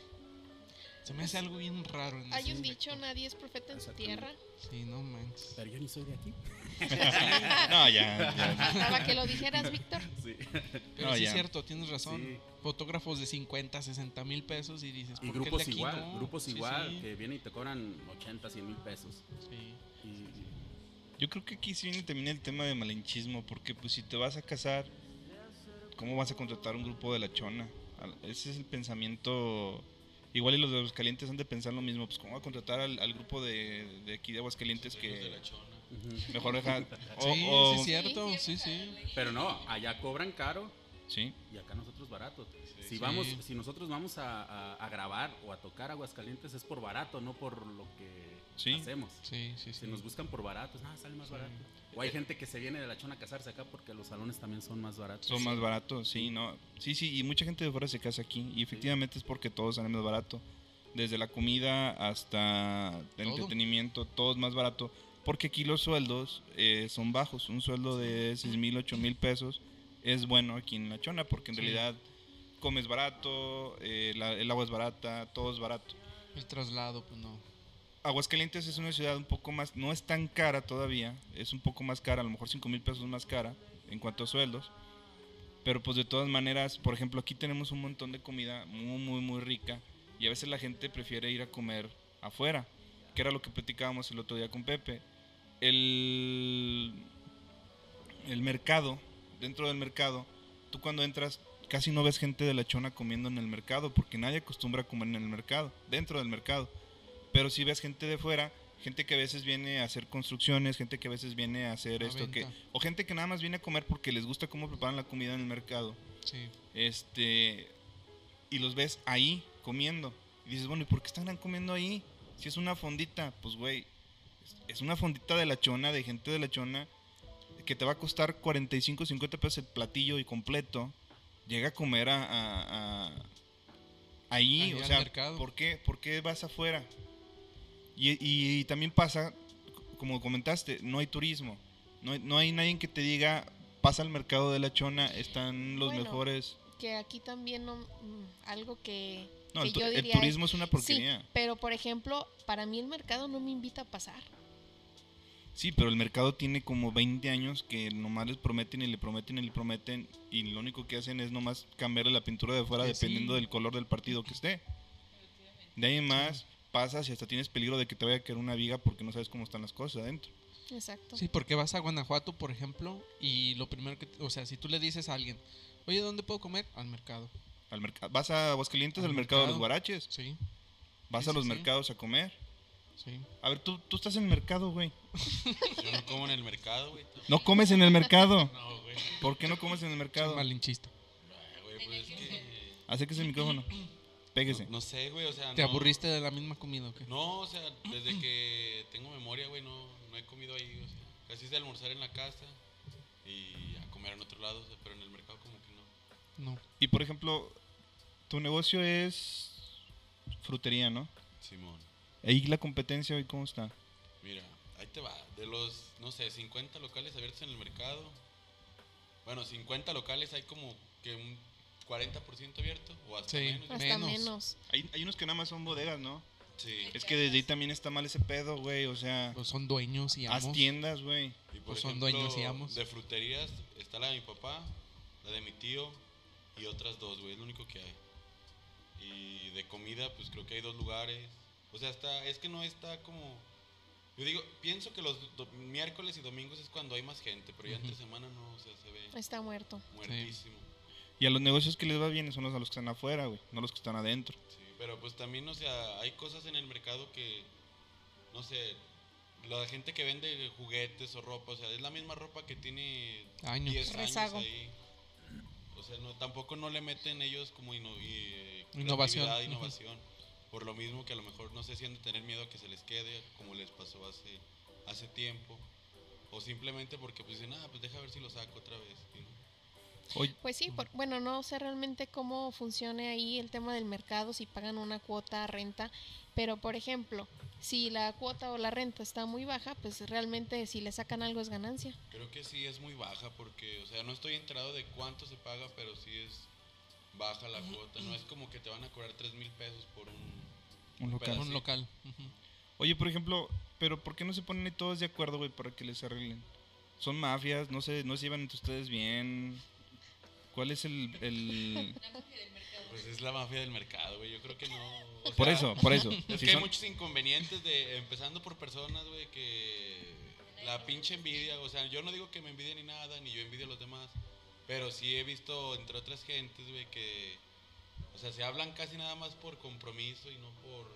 Se me hace algo bien raro. En Hay un aspecto. dicho, nadie es profeta en su tierra. Sí, no manches. Pero yo ni soy de aquí. No, ya. ya. Faltaba que lo dijeras, Víctor. Sí. Pero No, sí ya. es cierto, tienes razón. Sí. Fotógrafos de 50, 60 mil pesos y dices, Y ¿por qué el de grupos aquí igual, no? grupos Sí, igual, sí, que vienen y te cobran 80, 100 mil pesos. sí. Y, Yo creo que aquí sí viene también el tema de malinchismo, porque pues si te vas a casar, ¿cómo vas a contratar un grupo de la chona? Ese es el pensamiento... Igual y los de Aguascalientes han de pensar lo mismo, pues cómo va a contratar al, al grupo de, de aquí de Aguascalientes Los de que la chona. mejor deja... o- Sí, o- sí, es cierto, sí, Sí. Pero no, allá cobran caro sí, y acá nosotros barato. si Sí. vamos, si nosotros vamos a, a- a grabar o a tocar Aguascalientes es por barato, no por lo que Sí. hacemos. Sí, sí, sí. Si nos buscan por baratos, nada, sale más barato. O hay gente que se viene de la chona a casarse acá porque los salones también son más baratos. son más baratos, sí, no. Sí, sí, y mucha gente de fuera se casa aquí, y efectivamente es porque todo sale más barato. Desde la comida hasta el Todo. entretenimiento, todo es más barato. Porque aquí los sueldos eh, son bajos. Un sueldo de 6 mil, 8 mil pesos es bueno aquí en La Chona, porque en Sí. realidad comes barato, eh, la- el agua es barata, todo es barato. El traslado, pues no. Aguascalientes es una ciudad un poco más, no es tan cara todavía, es un poco más cara, a lo mejor 5 mil pesos más cara en cuanto a sueldos. Pero pues de todas maneras, por ejemplo, aquí tenemos un montón de comida muy, muy, muy rica y a veces la gente prefiere ir a comer afuera, que era lo que platicábamos el otro día con Pepe. El, el mercado, dentro del mercado, tú cuando entras casi no ves gente de la chona comiendo en el mercado porque nadie acostumbra comer en el mercado, dentro del mercado. Pero si ves gente de fuera, gente que a veces viene a hacer construcciones, gente que a veces viene a hacer esto, que, o gente que nada más viene a comer porque les gusta cómo preparan la comida en el mercado. Sí. Este, y los ves ahí comiendo. Y dices, bueno, ¿y por qué están comiendo ahí? Si es una fondita, pues güey, es- una fondita de la chona, de gente de la chona, que te va a costar 45, 50 pesos el platillo y completo. Llega a comer a, a- a- ahí, Ahí o sea, mercado. ¿por qué, ¿por qué vas afuera? Y, y- y también pasa, como comentaste, no hay turismo. No hay, no hay nadie que te diga, pasa al mercado de la chona, están los Bueno, mejores. Que aquí también no, mm, algo que, No, que el, turismo es una Sí, porquería. pero por ejemplo, para mí el mercado no me invita a pasar. Sí, pero el mercado tiene como 20 años que nomás les prometen y le prometen y le prometen y lo único que hacen es nomás cambiarle la pintura de fuera Que dependiendo sí. del color del partido que esté. De ahí más pasas y hasta tienes peligro de que te vaya a caer una viga porque no sabes cómo están las cosas adentro. Exacto. Sí, porque vas a Guanajuato, por ejemplo, y lo primero que, o sea, si tú le dices a alguien, oye, ¿dónde puedo comer? Al mercado. Al mercado, vas a Aguascalientes Al al mercado de los guaraches, Sí, vas Sí, a los sí. mercados a comer. sí. A ver, tú, tú estás en el mercado, güey. Yo no como en el mercado, güey. No comes en el mercado. No, güey. ¿Por qué no comes en el mercado? Malinchista. Güey, pues es que. Acérquese el micrófono. Péguese. No, no sé, güey, o sea. ¿Te no- aburriste de la misma comida o qué? No, o sea, desde que tengo memoria, güey, no, no he comido ahí. O sea, casi es de almorzar en la casa y a comer en otro lado, o sea, pero en el mercado como que no. No. Y por ejemplo, tu negocio es frutería, ¿no? Simón, Ahí la competencia hoy cómo está. mira, ahí te va. De los, no sé, 50 locales abiertos en el mercado, bueno, 50 locales, hay como que un 40% abierto o hasta Sí. menos. Hasta Menos. menos. Hay, hay unos que nada más son bodegas, ¿no? Sí. Es que desde ahí también está mal ese pedo, güey. O sea, Pues son dueños y haz amos. tiendas, güey. Pues son dueños y amos. De fruterías está la de mi papá, la de mi tío y otras dos, güey, es lo único que hay. Y de comida, pues creo que hay dos lugares. O sea, está, es que no está como... Yo digo, pienso que los do- miércoles y domingos es cuando hay más gente, pero ya entre semana no, o sea, se ve Está muerto. muertísimo. Y a los negocios que les va bien son los a los que están afuera, güey. No los que están adentro. Sí, pero pues también, o sea, hay cosas en el mercado que, no sé, la gente que vende juguetes o ropa, o sea, es la misma ropa que tiene Años. 10 años Rezago. ahí. O sea, no, tampoco no le meten ellos como inno- y, eh, Innovación. Por lo mismo que a lo mejor no sé si han de tener miedo a que se les quede, como les pasó hace, hace tiempo. O simplemente porque pues dicen, ah, pues deja ver si lo saco otra vez. y Oye, Pues sí, por- bueno, no sé realmente cómo funcione ahí el tema del mercado, si pagan una cuota renta, pero por ejemplo, si la cuota o la renta está muy baja, pues realmente si le sacan algo es ganancia. Creo que sí es muy baja porque, o sea, no estoy enterado de cuánto se paga, pero sí es baja la cuota. No es como que te van a cobrar 3 mil pesos por un... un local. Un local. ujú. Oye, por ejemplo, pero ¿por qué no se ponen todos de acuerdo, güey, para que les arreglen? Son mafias, no se, no se llevan entre ustedes bien. ¿Cuál es el, el... Pues es la mafia del mercado, güey. Yo creo que no. o Por sea, eso, por eso. Es Si que hay muchos inconvenientes de empezando por personas, güey, que la pinche envidia, o sea, yo no digo que me envidie ni nada, ni yo envidio a los demás, pero sí he visto entre otras gentes, güey, que o sea, se hablan casi nada más por compromiso y no por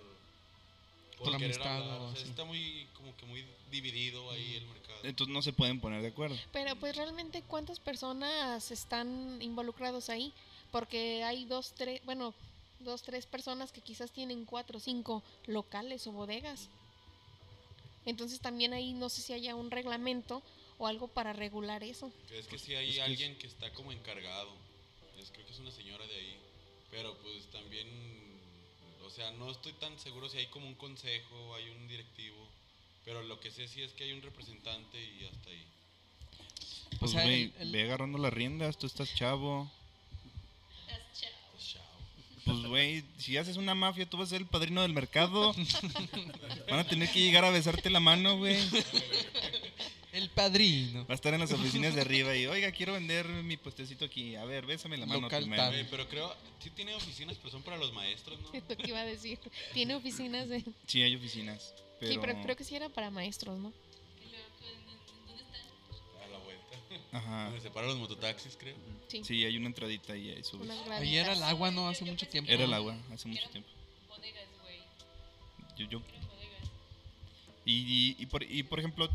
Por querer amistad hablar. o O sea, así. está muy como que muy dividido ahí el mercado. Entonces no se pueden poner de acuerdo. Pero pues realmente cuántas personas están involucrados ahí, porque hay dos, tres, bueno, dos, tres personas que quizás tienen cuatro o cinco locales o bodegas. Entonces también ahí no sé si haya un reglamento o algo para regular eso. Es que sí hay es que es- alguien que está como encargado. Es, creo que es una señora de ahí. Pero pues también, sea, no estoy tan seguro si hay como un consejo, hay un directivo. Pero lo que sé sí es que hay un representante y hasta ahí. Pues, sea, güey, el- el- ve agarrando las riendas, tú estás chavo. Estás chavo. Pues. Pues, güey, si haces una mafia, tú vas a ser el padrino del mercado. Van a tener que llegar a besarte la mano, güey. El padrino. Va a estar en las oficinas de arriba y, oiga, quiero vender mi puestecito aquí. A ver, bésame la mano Local primero. pero creo, sí tiene oficinas, pero son para los maestros, ¿no? Es lo que iba a decir. Tiene oficinas de... Sí, hay oficinas. Pero... Sí, pero creo que sí era para maestros, ¿no? Y luego, ¿en- ¿Dónde están? A la vuelta. Ajá. Donde se paran los mototaxis, creo. Sí. Sí, hay una entradita y ahí subes. Ahí era el agua, ¿no? Hace mucho tiempo. Era el agua, hace mucho tiempo. Bodegas, güey. Yo, yo, y, y por, y por ejemplo,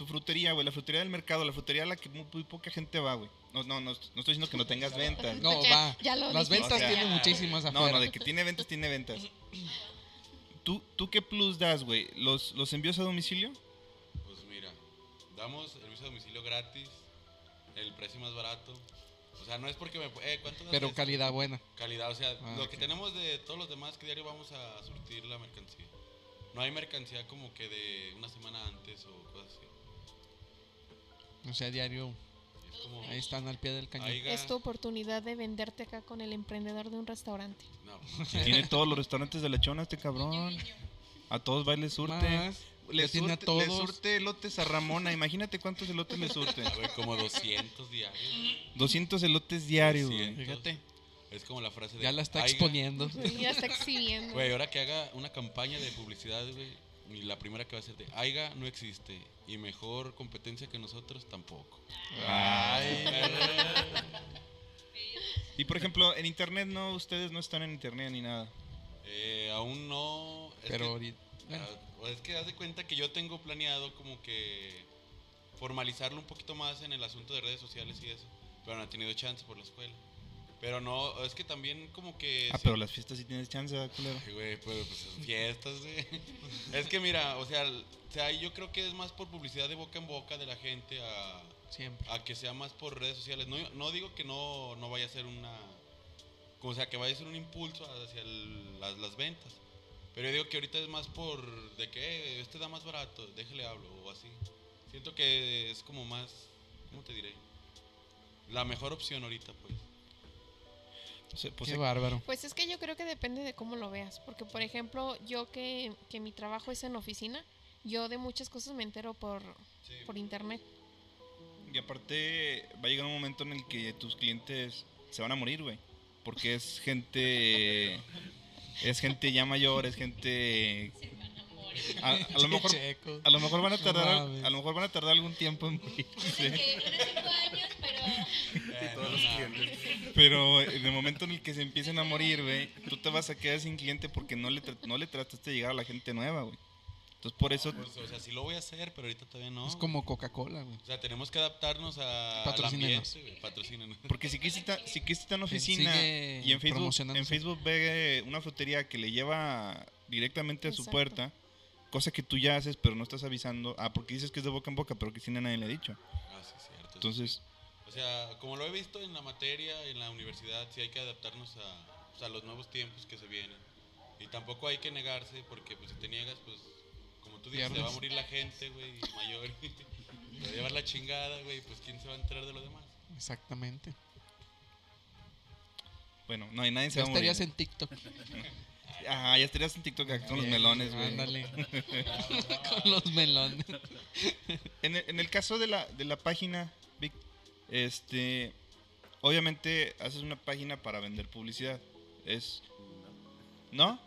tu frutería, güey, la frutería del mercado, la frutería a la que muy, muy poca gente va, güey. No, no, no, no estoy diciendo que no tengas ventas. No, Ya- va. ya lo Las ventas O sea, tienen muchísimas No, afuera. no, de que tiene ventas, tiene ventas. ¿Tú, ¿Tú qué plus das, güey? ¿Los, ¿Los envíos a domicilio? Pues mira, damos servicio a domicilio gratis, el precio más barato. O sea, no es porque me... Eh, ¿cuánto das Pero calidad buena. Calidad, o sea, Ah, lo que tenemos de todos los demás que diario vamos a surtir la mercancía. No hay mercancía como que de una semana antes o cosas así. O sea, diario. Como... Ahí están al pie del cañón. Aiga- Es tu oportunidad de venderte acá con el emprendedor de un restaurante. No, tiene todos los restaurantes de la chona este cabrón. A todos va y les surte. Le tiene a surte, le todos. surte elotes a Ramona. Imagínate cuántos elotes le surte. a ver, como 200 diarios. 200 elotes diarios, güey. 200. Fíjate, Es como la frase de... ya la está "Aiga". exponiendo. Ya está exhibiendo. Güey, ahora que haga una campaña de publicidad, güey, y la primera que va a ser de Aiga no existe y mejor competencia que nosotros tampoco. Ay. Y por ejemplo, en internet no, ustedes no están en internet ni nada. Eh, aún no. es Pero que- ahorita. bueno, ah, es que haz de cuenta que yo tengo planeado como que formalizarlo un poquito más en el asunto de redes sociales y eso, pero no he tenido chance por la escuela. Pero no, es que también como que... Ah, sí- pero las fiestas sí tienes chance, ¿verdad, culero. Ay, güey, pues fiestas, güey. Es que mira, o sea, el- o sea, yo creo que es más por publicidad de boca en boca de la gente a, siempre. a que sea más por redes sociales. No, no digo que no, no vaya a ser una. O sea, que vaya a ser un impulso hacia el- las, las ventas. Pero yo digo que ahorita es más por. de que "Eh, este da más barato, déjale hablo o así. Siento que es como más. ¿Cómo te diré? la mejor opción ahorita, pues. Pues, Qué bárbaro. Pues es que yo creo que depende de cómo lo veas, porque por ejemplo, yo que, que mi trabajo es en oficina, yo de muchas cosas me entero por, por internet. Y aparte, va a llegar un momento en el que tus clientes se van a morir, güey. Porque es gente. Es gente ya mayor, es gente. Se van a morir. A, a lo mejor. A lo mejor van a tardar. A lo mejor van a tardar algún tiempo en morir. Unos que- unos cinco años, pero todos los clientes. Pero en el momento en el que se empiecen a morir, güey, tú te vas a quedar sin cliente porque no le, tra- no le trataste de llegar a la gente nueva, güey. Entonces por eso. Pues, o sea, sí lo voy a hacer, pero ahorita todavía no. Es como Coca-Cola, güey. O sea, tenemos que adaptarnos a, Patrocínenos. Patrocínenos. Porque si Cristi si está en oficina sigue y en Facebook, en Facebook ve una frutería que le lleva directamente a su Exacto. puerta, cosa que tú ya haces pero no estás avisando, ah, porque dices que es de boca en boca, pero Cristina nadie le ha dicho. Ah, sí, cierto. Entonces, O sea, como lo he visto en la materia, en la universidad, sí hay que adaptarnos a, pues, a los nuevos tiempos que se vienen. Y tampoco hay que negarse, porque pues, si te niegas, pues, como tú dices, se va a morir la gente, güey, mayor. te va a llevar la chingada, güey, pues ¿quién se va a enterar de lo demás? Exactamente. bueno, no, y nadie se Ya va a morir. estarías en TikTok. Ajá, ya estarías en TikTok acá con los melones, güey. Ándale. Con los melones. En el, en el caso de la, de la página, este, obviamente haces una página para vender publicidad. Es, ¿no?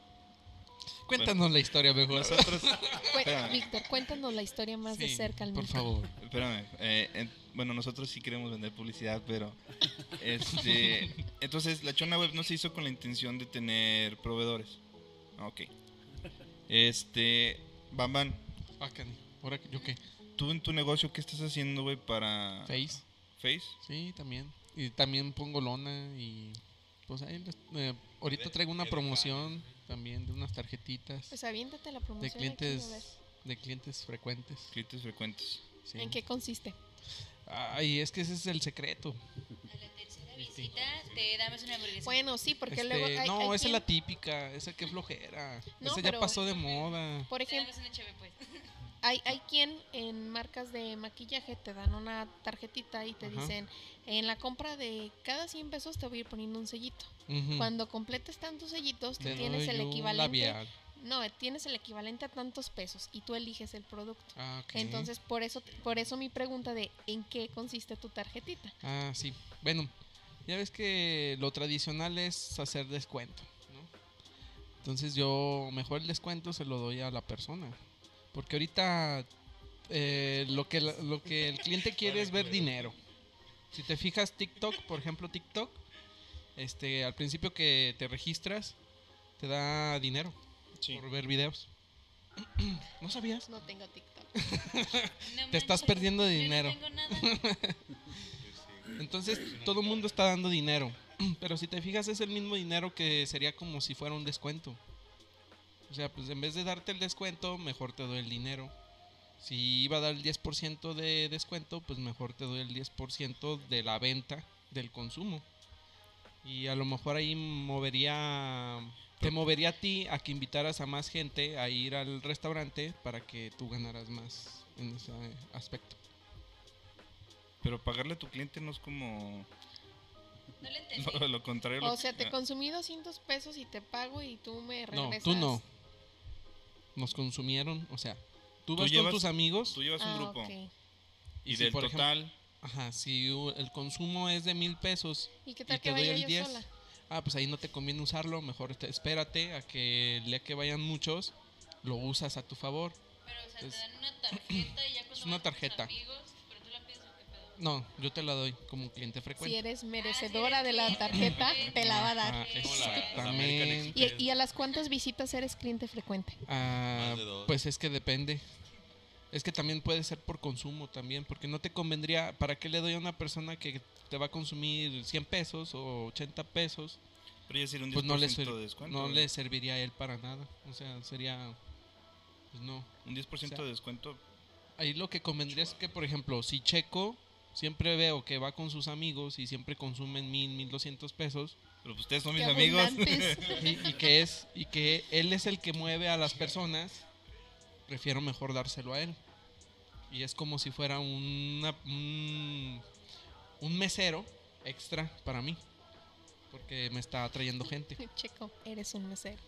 Cuéntanos la historia mejor. Nosotros. Víctor, cuéntanos la historia más de cerca al Por favor. espérame, eh, en- bueno, nosotros sí queremos vender publicidad, pero, este, entonces la Chona Web no se hizo con la intención de tener proveedores. Ah, Ok. Este, Bamban, Ah, cani. ¿Ahora yo qué? tú en tu negocio, ¿qué estás haciendo, güey, para Face. Face? Sí, también. Y también pongo lona y pues ahí les- eh, ahorita De- traigo una de promoción también de unas tarjetitas Pues aviéntate la de promoción. ver. clientes de clientes frecuentes. Clientes frecuentes. sí. ¿En qué consiste? Ay, es que ese es el secreto. a la tercera visita te damos una hamburguesa. Bueno, sí, porque Este, luego hay, no, hay esa es quien- la típica, esa que flojera. No, esa ya pasó de moda. por te ejemplo, damos una pues. hay, hay quien en marcas de maquillaje te dan una tarjetita y te Ajá. dicen, en la compra de cada 100 pesos te voy a ir poniendo un sellito. Cuando completes tantos sellitos, tú tienes el equivalente. labial. No, tienes el equivalente a tantos pesos y tú eliges el producto. Ah, ok. Entonces, por eso, por eso mi pregunta de ¿en qué consiste tu tarjetita? Ah, sí. Bueno, ya ves que lo tradicional es hacer descuento, ¿no? Entonces yo mejor el descuento se lo doy a la persona. Porque ahorita eh, lo, que, la- lo que el cliente quiere es ver dinero. Si te fijas TikTok, por ejemplo TikTok, este, al principio que te registras, te da dinero Sí. por ver videos. ¿No sabías? No tengo TikTok. No Te estás manches, perdiendo de yo no dinero. tengo nada. Entonces todo el mundo está dando dinero. Pero si te fijas es el mismo dinero que sería como si fuera un descuento. O sea, pues en vez de darte el descuento, mejor te doy el dinero. Si iba a dar el 10% de descuento, pues mejor te doy el 10% de la venta del consumo. Y a lo mejor ahí movería te movería a ti a que invitaras a más gente a ir al restaurante para que tú ganaras más en ese aspecto. Pero pagarle a tu cliente no es como No le entendí. lo, lo contrario. O lo- sea, te consumí 200 pesos y te pago y tú me No, regresas. tú no. Nos consumieron, o sea, tú Tú vas llevas- con tus amigos Tú llevas un Ah, grupo y, y si, del por ejemplo, total, ajá, si el consumo es de mil pesos, ¿Y qué tal y que te doy vaya el yo 10, sola? ah, pues ahí no te conviene usarlo, mejor te- espérate a que el día que vayan muchos, lo usas a tu favor. Pero, o sea, Es- te dan una tarjeta y ya cuando es una vas con tus tarjeta. amigos, No, yo te la doy como cliente Si frecuente. eres merecedora de la tarjeta, frecuente. te la va a dar. Exactamente. ¿Y, y a las cuántas visitas eres cliente frecuente? Ah, Más de dos. pues es que depende. Es que también puede ser por consumo también, porque no te convendría, ¿para qué le doy a una persona que te va a consumir 100 pesos o 80 pesos? pero ya sería un 10% Pues no le, de descuento. no güey. le serviría a él para nada. O sea, sería, pues no. Un 10% o sea, de descuento. Ahí lo que convendría es que, por ejemplo, si Checo siempre veo que va con sus amigos y siempre consumen mil, mil doscientos pesos Pero pues ustedes son mis amigos. y, y que es y que él es el que mueve a las personas, prefiero mejor dárselo a él. Y es como si fuera una, un, un mesero extra para mí. Porque me está trayendo gente. Checo, eres un mesero.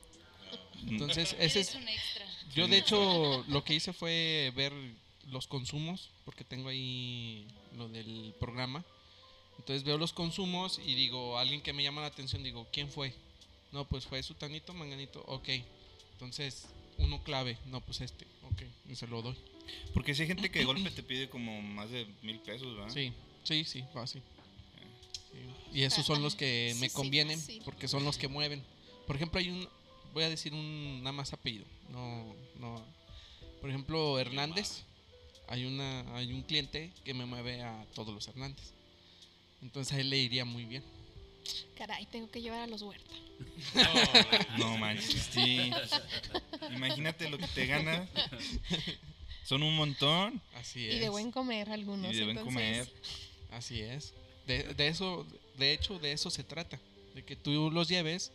Entonces, ese Eres es, un extra. yo de hecho lo que hice fue ver los consumos, porque tengo ahí lo del programa. Entonces veo los consumos y digo, alguien que me llama la atención, digo, ¿quién fue? No, pues fue Sutanito, Manganito, ok. Entonces, uno clave, no, pues este, ok, y se lo doy. Porque si hay gente que de golpe te pide como más de mil pesos, ¿verdad? Sí, sí, sí, fácil. Sí. Y esos son los que Sí, me convienen, porque son los que mueven. Por ejemplo, hay un, voy a decir un nada más apellido, no, no. Por ejemplo, Hernández, hay una, hay un cliente que me mueve a todos los Hernández. Entonces a él le iría muy bien. Caray, tengo que llevar a los huertas. No manches, sí. Imagínate lo que te ganas. Son un montón. Así es. Y de buen comer algunos. Y de buen entonces, comer. Así es. De, de eso, de hecho, de eso se trata. De que tú los lleves,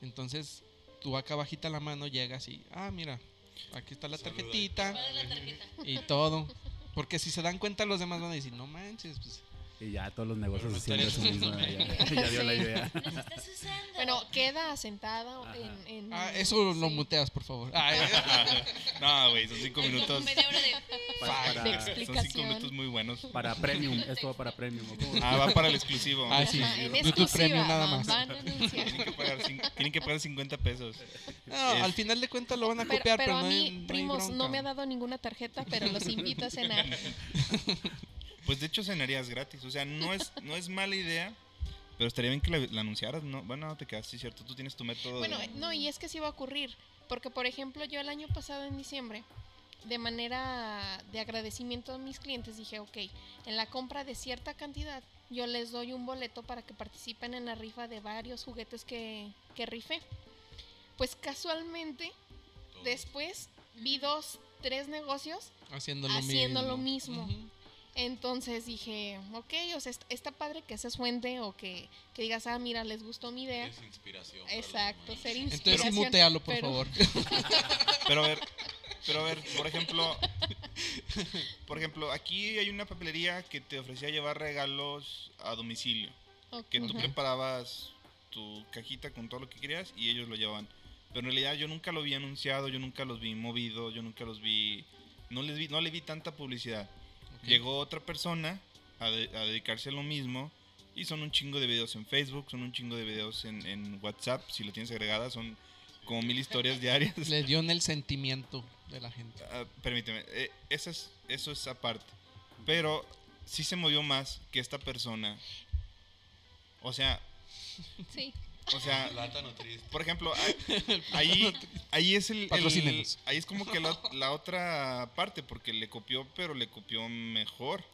entonces tú acá bajita la mano llegas y, ah, mira, aquí está la tarjetita. Y todo. Porque si se dan cuenta los demás van a decir, no manches, pues Y ya todos los negocios haciendo eso mismo. Ya, ya dio la idea. Nos estás usando. Bueno, queda asentado Ajá. en, en- Ah, eso lo sí. muteas, por favor. No, güey, son cinco minutos. media hora de... Para, De para, Son cinco explicación. minutos muy buenos. para premium. Esto va para premium. Ah, va para el exclusivo. Ah, sí. En YouTube Premium nada más. van a. Tienen que pagar, tienen que pagar 50 pesos. no, Es- al final de cuentas lo van a Pero, copiar, pero pero, a no mí, no hay primos, no bronca. me ha dado ninguna tarjeta, pero los invito a cenar. Pues de hecho cenarías gratis. O sea, no es, no es mala idea. Pero estaría bien que la, la anunciaras, ¿no? Bueno, no te quedas, sí, cierto. Tú tienes tu método. Bueno, de- no, y es que sí va a ocurrir. Porque, por ejemplo, yo el año pasado, en diciembre, de manera de agradecimiento a mis clientes, dije, ok, en la compra de cierta cantidad, yo les doy un boleto para que participen en la rifa de varios juguetes que, que rifé. Pues casualmente, después vi dos, tres negocios haciendo lo haciendo mismo. lo mismo. Entonces dije, ok, o sea, est- está padre que seas fuente o que, que digas, ah, mira, les gustó mi idea. Es inspiración. Exacto, ser Entonces inspiración. sí, mutealo, por pero- favor. Pero a ver, pero a ver, por ejemplo, por ejemplo, aquí hay una papelería que te ofrecía llevar regalos a domicilio, Ok, que tú preparabas tu cajita con todo lo que querías y ellos lo llevaban. Pero en realidad yo nunca lo vi anunciado, yo nunca los vi movidos, yo nunca los vi, no les vi, no le vi tanta publicidad. Llegó otra persona a, de- a dedicarse a lo mismo y son un chingo de videos en Facebook, son un chingo de videos en, en WhatsApp, si lo tienes agregada, son como mil historias diarias. Le dio en el sentimiento de la gente. Ah, permíteme, eh, eso, es, eso es aparte. Pero sí se movió más que esta persona. O sea, Sí, o sea, Plátano triste. por ejemplo, ahí- ahí, es el, ahí es como que la, la otra parte, porque le copió, pero le copió mejor.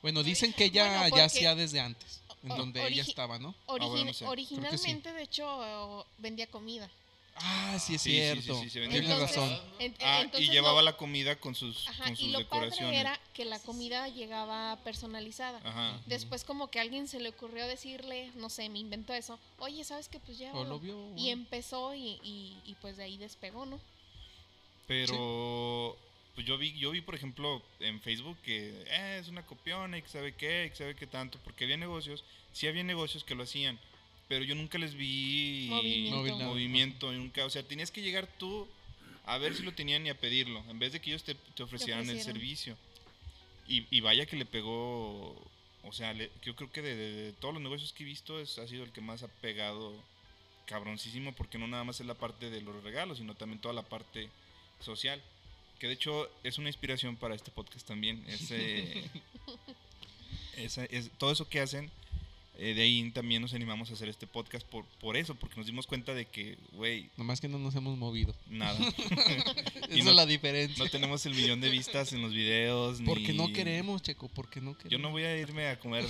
Bueno, dicen que ella Bueno, ya hacía desde antes, en o- donde ella estaba, ¿no? bueno, Origin- no sé. originalmente, de hecho, vendía comida. Ah, sí es Sí, sí, sí, cierto. sí, Tienes Entonces- razón. En- Ah, entonces y llevaba lo- la comida con sus, Ajá, con y sus padre decoraciones. era que la comida llegaba personalizada. Ajá. Después como que a alguien se le ocurrió decirle, no sé, me inventó eso, oye, ¿sabes qué? Pues ya... O lo vio. Y empezó y, y, y pues de ahí despegó, ¿no? Pero pues yo vi, yo vi por ejemplo en Facebook que eh, es una copiona y que sabe qué, y que sabe qué tanto, porque había negocios, sí había negocios que lo hacían, pero yo nunca les vi Movimiento. Movimiento. nunca, o sea, tenías que llegar tú a ver si lo tenían y a pedirlo, en vez de que ellos te, te ofrecieran el ofrecieran. servicio. Y, y vaya que le pegó, o sea, le- yo creo que de, de- de todos los negocios que he visto es, ha sido el que más ha pegado cabroncísimo, porque no nada más es la parte de los regalos, sino también toda la parte social. Que de hecho es una inspiración para este podcast también. Ese, esa- es, todo eso que hacen, eh, de ahí también nos animamos a hacer este podcast por, por eso, porque nos dimos cuenta de que, güey, Nomás que no nos hemos movido. nada. Esa no- es la diferencia. no tenemos el millón de vistas en los videos. porque no queremos, Checo, porque no queremos. Yo no voy a irme a comer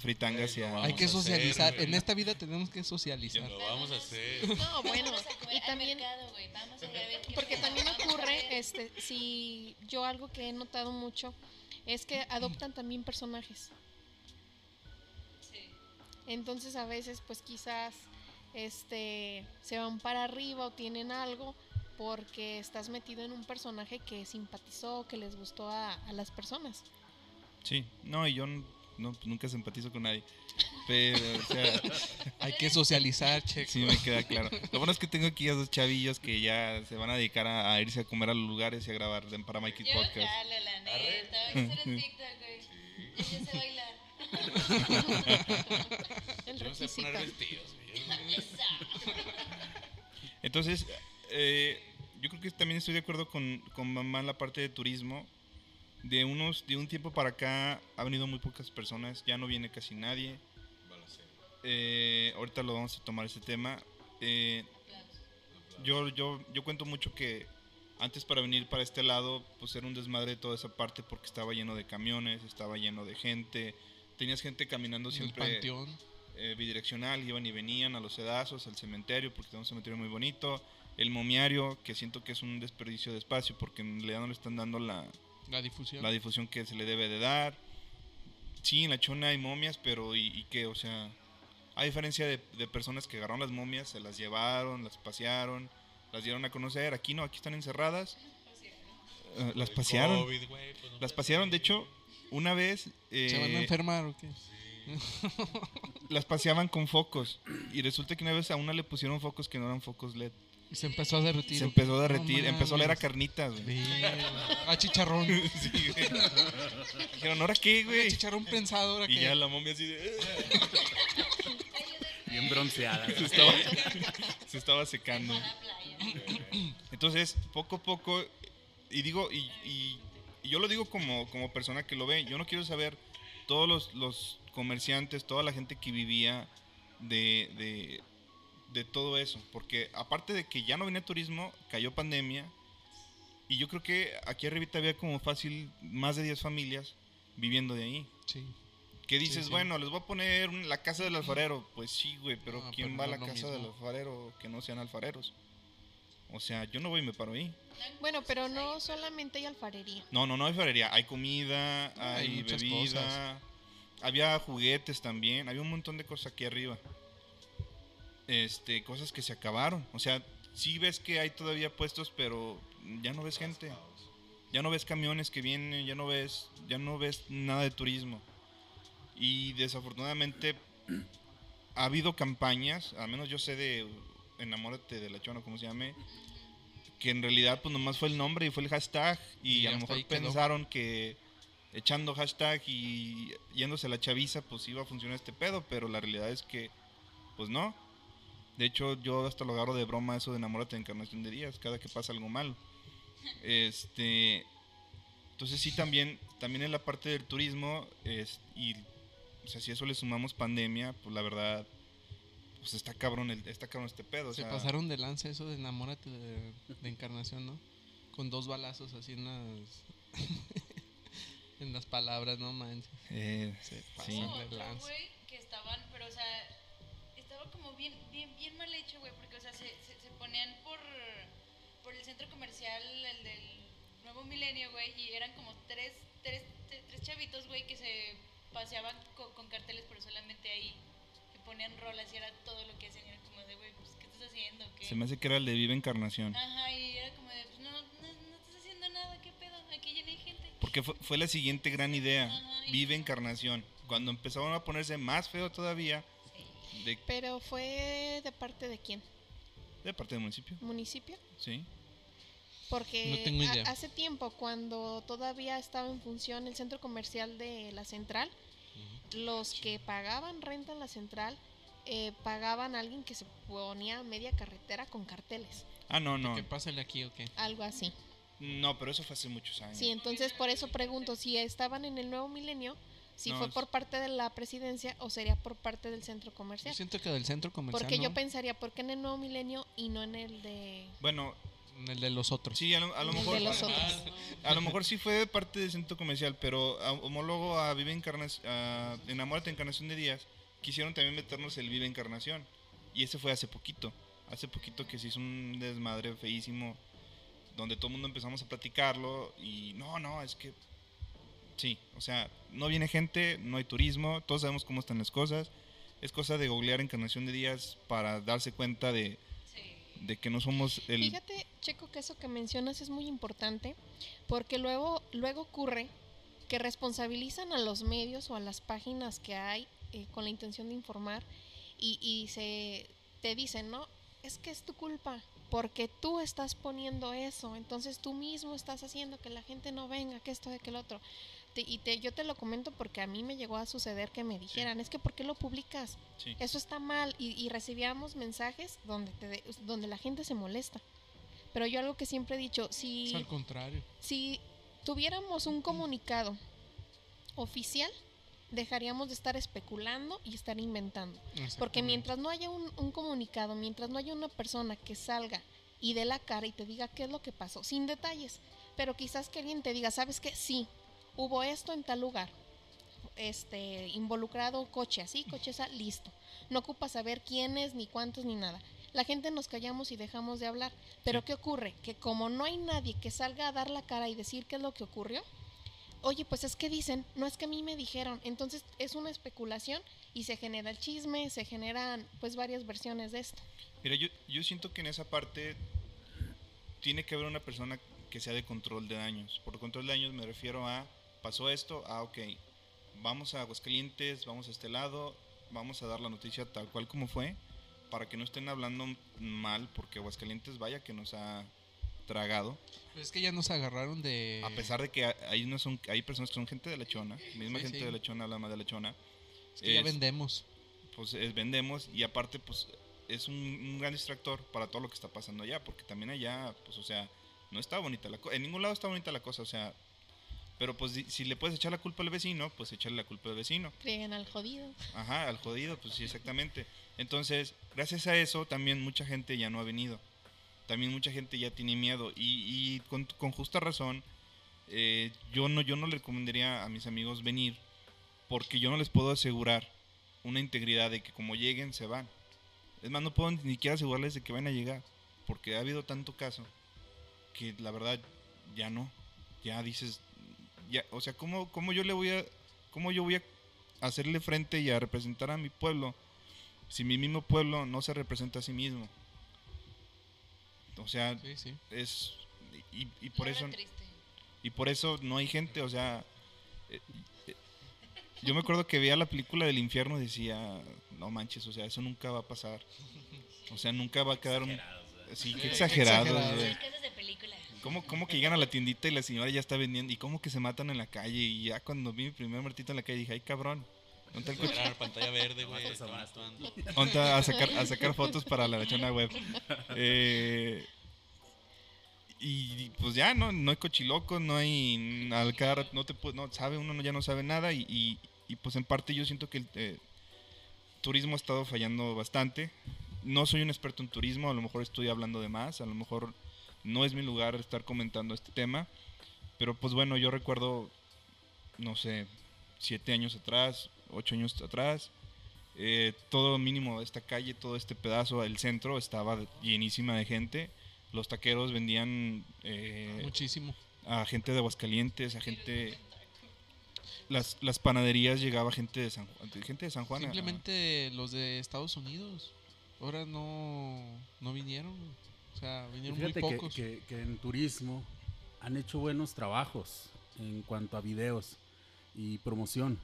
fritangas y a... Hay que hacer, socializar. en esta vida tenemos que Ya socializar. lo vamos a hacer. No, bueno, Vamos a comer y al también... mercado, güey. Vamos a ir a ver qué Porque también ocurre, este, si yo algo que he notado mucho es que adoptan también personajes. Entonces a veces pues quizás este se van para arriba o tienen algo porque estás metido en un personaje que simpatizó, que les gustó a, a las personas. Sí, no, y yo no, pues nunca simpatizo con nadie. Pero, o sea, Hay que socializar, checo. sí me queda claro. Lo bueno es que tengo aquí a dos chavillos que ya se van a dedicar a, a irse a comer a los lugares y a grabar para Mikey Yo Podcast. jalo, la neta. Voy a hacer un TikTok, güey. Ya sé bailar. El Yo no sé poner vestidos. Entonces, eh, yo creo que también estoy de acuerdo con, con mamá en la parte de turismo. De unos, de un tiempo para acá ha venido muy pocas personas, ya no viene casi nadie. Eh, ahorita lo vamos a tomar ese tema. Eh, yo, yo, yo cuento mucho que antes para venir para este lado, pues era un desmadre toda esa parte porque estaba lleno de camiones, estaba lleno de gente. Tenías gente caminando El siempre panteón. eh, bidireccional, iban y venían a los sedazos, al cementerio, porque tenemos un cementerio muy bonito. El momiario, que siento que es un desperdicio de espacio porque en realidad no le están dando la, La difusión. la difusión que se le debe de dar. Sí, en la chona hay momias, pero ¿y, y qué? O sea, a diferencia de, de personas que agarraron las momias, se las llevaron, las pasearon, las dieron a conocer. Aquí no, aquí están encerradas. Eh, las El pasearon. COVID, güey, pues no Las pasearon, de hecho, una vez... ¿Se van a eh, enfermar o qué? las paseaban con focos. Y resulta que una vez a una le pusieron focos que no eran focos LED. Y se empezó a derretir. Se ¿o empezó a qué? derretir, No empezó a oler a carnitas, güey. A chicharrón. Sí, güey. Dijeron, ¿ahora qué, A güey? chicharrón prensado ahora Y que. ya la momia así de... Bien bronceada. se, estaba, se estaba secando. A. Entonces, poco a poco, y digo, y, y- y yo lo digo como, como persona que lo ve, yo no quiero saber todos los, los comerciantes, toda la gente que vivía de, de, de todo eso, porque aparte de que ya no venía turismo, cayó pandemia, y yo creo que aquí arribita había como fácil más de 10 familias viviendo de ahí. Sí. Que dices, sí. bueno, les voy a poner la casa del alfarero. Pues sí, güey, pero Ah, ¿quién pero va a la casa del alfarero que no sean alfareros? O sea, yo no voy y me paro ahí. Bueno, pero no solamente hay alfarería. No, no, no hay alfarería. Hay comida, hay hay, bebida. Había juguetes también. Había un montón de cosas aquí arriba. Este, cosas que se acabaron. O sea, sí ves que hay todavía puestos, pero ya no ves gente. Ya no ves camiones que vienen, ya no ves, ya no ves nada de turismo. Y desafortunadamente ha habido campañas, al menos yo sé de Enamórate de la Chona, como se llame, que en realidad pues nomás fue el nombre y fue el hashtag y, Y a lo mejor quedó. pensaron que echando hashtag y yéndose a la chaviza pues iba a funcionar este pedo, pero la realidad es que pues no. De hecho yo hasta lo agarro de broma eso de Enamórate de Encarnación de Díaz, cada que pasa algo malo. Este, entonces sí también, también en la parte del turismo es, y o sea, si a eso le sumamos pandemia, pues la verdad, pues está cabrón, el, está cabrón este pedo. o Se sea, pasaron de lanza eso de enamórate de, de encarnación, ¿no? Con dos balazos así en las. en las palabras, no manches. eh, Se Sí. pasan Hubo de lanza. güey, que estaban, pero, o sea, estaba como bien, bien, bien mal hecho, güey, porque, o sea, se, se, se ponían por, por el centro comercial, el del nuevo milenio, güey, y eran como tres, tres, tre- tres chavitos, güey, que se paseaban co- con carteles, pero solamente ahí, ponían rolas y era todo lo que hacían, y era como de, güey, pues, ¿qué estás haciendo? ¿Qué? se me hace que era el de Viva Encarnación. Ajá, y era como de, pues, no, no, no estás haciendo nada, ¿qué pedo? Aquí ya no hay gente. Porque fue, fue la siguiente gran idea, Ajá, y- Encarnación. Cuando empezaron a ponerse más feo todavía, de, Pero fue de parte de quién? de parte del municipio, ¿Municipio? sí. Porque No tengo a- idea. hace tiempo, cuando todavía estaba en función el centro comercial de la central, los que pagaban renta en la central eh, pagaban a alguien que se ponía a media carretera con carteles, Ah, no, no. ¿Qué pásale aquí o qué? algo así. No, pero eso fue hace muchos años. Sí, entonces por eso pregunto si estaban en el nuevo milenio, si No, fue por parte de la presidencia o sería por parte del centro Yo comercial. siento que del centro comercial. Porque yo pensaría, ¿por qué en el nuevo milenio y no en el de, Bueno, En el de los otros. sí, a lo, a lo el mejor... de los otros? A lo mejor sí fue parte del centro comercial, pero a- homólogo a Vive Encarnación, a Enamórate Encarnación de Díaz, quisieron también meternos el Vive Encarnación. Y ese fue hace poquito. Hace poquito que se hizo un desmadre feísimo, donde todo el mundo empezamos a platicarlo. Y no, no, es que. Sí, o sea, no viene gente, no hay turismo, todos sabemos cómo están las cosas. Es cosa de googlear Encarnación de Díaz para darse cuenta de. De que no somos el. Fíjate, Checo, que eso que mencionas es muy importante, porque luego, luego ocurre que responsabilizan a los medios o a las páginas que hay eh, con la intención de informar y, y se te dicen, no, es que es tu culpa, porque tú estás poniendo eso, entonces tú mismo estás haciendo que la gente no venga, que esto, de que el otro. Te- y te, yo te lo comento porque a mí me llegó a suceder que me dijeran, es que ¿por qué lo publicas? Sí. Eso está mal. Y, y recibíamos mensajes donde, te de- donde la gente se molesta. Pero yo algo que siempre he dicho, Es si, al contrario. si tuviéramos un comunicado oficial, dejaríamos de estar especulando y estar inventando. Porque mientras no haya un, un comunicado, mientras no haya una persona que salga y dé la cara y te diga qué es lo que pasó, sin detalles, pero quizás que alguien te diga, ¿sabes qué? Sí, hubo esto en tal lugar, este, involucrado coche así, coche esa, listo. No ocupa saber quiénes, ni cuántos, ni nada. La gente nos callamos y dejamos de hablar. Pero Sí. ¿qué ocurre? Que como no hay nadie que salga a dar la cara y decir qué es lo que ocurrió, oye, pues es que dicen, no es que a mí me dijeron. Entonces es una especulación y se genera el chisme, se generan pues varias versiones de esto. Mira, yo, yo siento que en esa parte tiene que haber una persona que sea de control de daños. Por control de daños me refiero a, pasó esto, ah, ok, vamos a Aguascalientes, vamos a este lado, vamos a dar la noticia tal cual como fue, para que no estén hablando mal, porque Aguascalientes vaya que nos ha tragado. Pero es que ya nos agarraron de. A pesar de que hay, unos son, hay personas que son gente de lechona, misma Sí, gente sí. de lechona habla más de lechona, es que ya vendemos. pues es- vendemos y aparte pues es un, un gran distractor para todo lo que está pasando allá, porque también allá, pues o sea, no está bonita la cosa, en ningún lado está bonita la cosa, o sea, pero pues si le puedes echar la culpa al vecino, pues echarle la culpa al vecino, Frieguen al jodido. ajá, al jodido, pues sí, exactamente. Entonces, gracias a eso también mucha gente ya no ha venido, también mucha gente ya tiene miedo y, y con, con justa razón, eh, yo, no, yo no le recomendaría a mis amigos venir, porque yo no les puedo asegurar una integridad de que como lleguen se van. Es más, no puedo ni siquiera asegurarles de que van a llegar, porque ha habido tanto caso que la verdad ya no, ya dices, ya, o sea, ¿cómo, cómo yo le voy a, cómo yo voy a hacerle frente y a representar a mi pueblo si mi mismo pueblo no se representa a sí mismo? O sea, Sí, sí. es y, y por eso triste. y por eso no hay gente, o sea, eh, eh, yo me acuerdo que veía la película del infierno y decía, no manches, o sea, eso nunca va a pasar. O sea, nunca va a quedar un... Sí, qué qué exagerado. exagerado. de película. ¿Cómo, ¿Cómo que llegan a la tiendita y la señora ya está vendiendo? ¿Y cómo que se matan en la calle? Y ya cuando vi mi primer muertito en la calle dije, ay cabrón. ¿Dónde está el coche? Era pantalla verde, güey. A sacar, a sacar fotos para la lechona web. Eh, y pues ya, no, no hay cochiloco, no hay. Al cada no te no sabe, uno no- ya no sabe nada. Y, y- y, pues en parte yo siento que el eh, turismo ha estado fallando bastante. No soy un experto en turismo, a lo mejor estoy hablando de más, a lo mejor no es mi lugar estar comentando este tema. Pero pues bueno, yo recuerdo, no sé, siete años atrás, ocho años atrás, eh, todo mínimo esta calle, todo este pedazo, el centro estaba llenísima de gente. Los taqueros vendían eh, Muchísimo. a gente de Aguascalientes, a gente... Las, las panaderías llegaba gente de San, Ju- gente de San Juan. Simplemente los de Estados Unidos. Ahora no, no vinieron. O sea, vinieron muy Fíjate que, pocos. que- que en turismo han hecho buenos trabajos en cuanto a videos y promoción.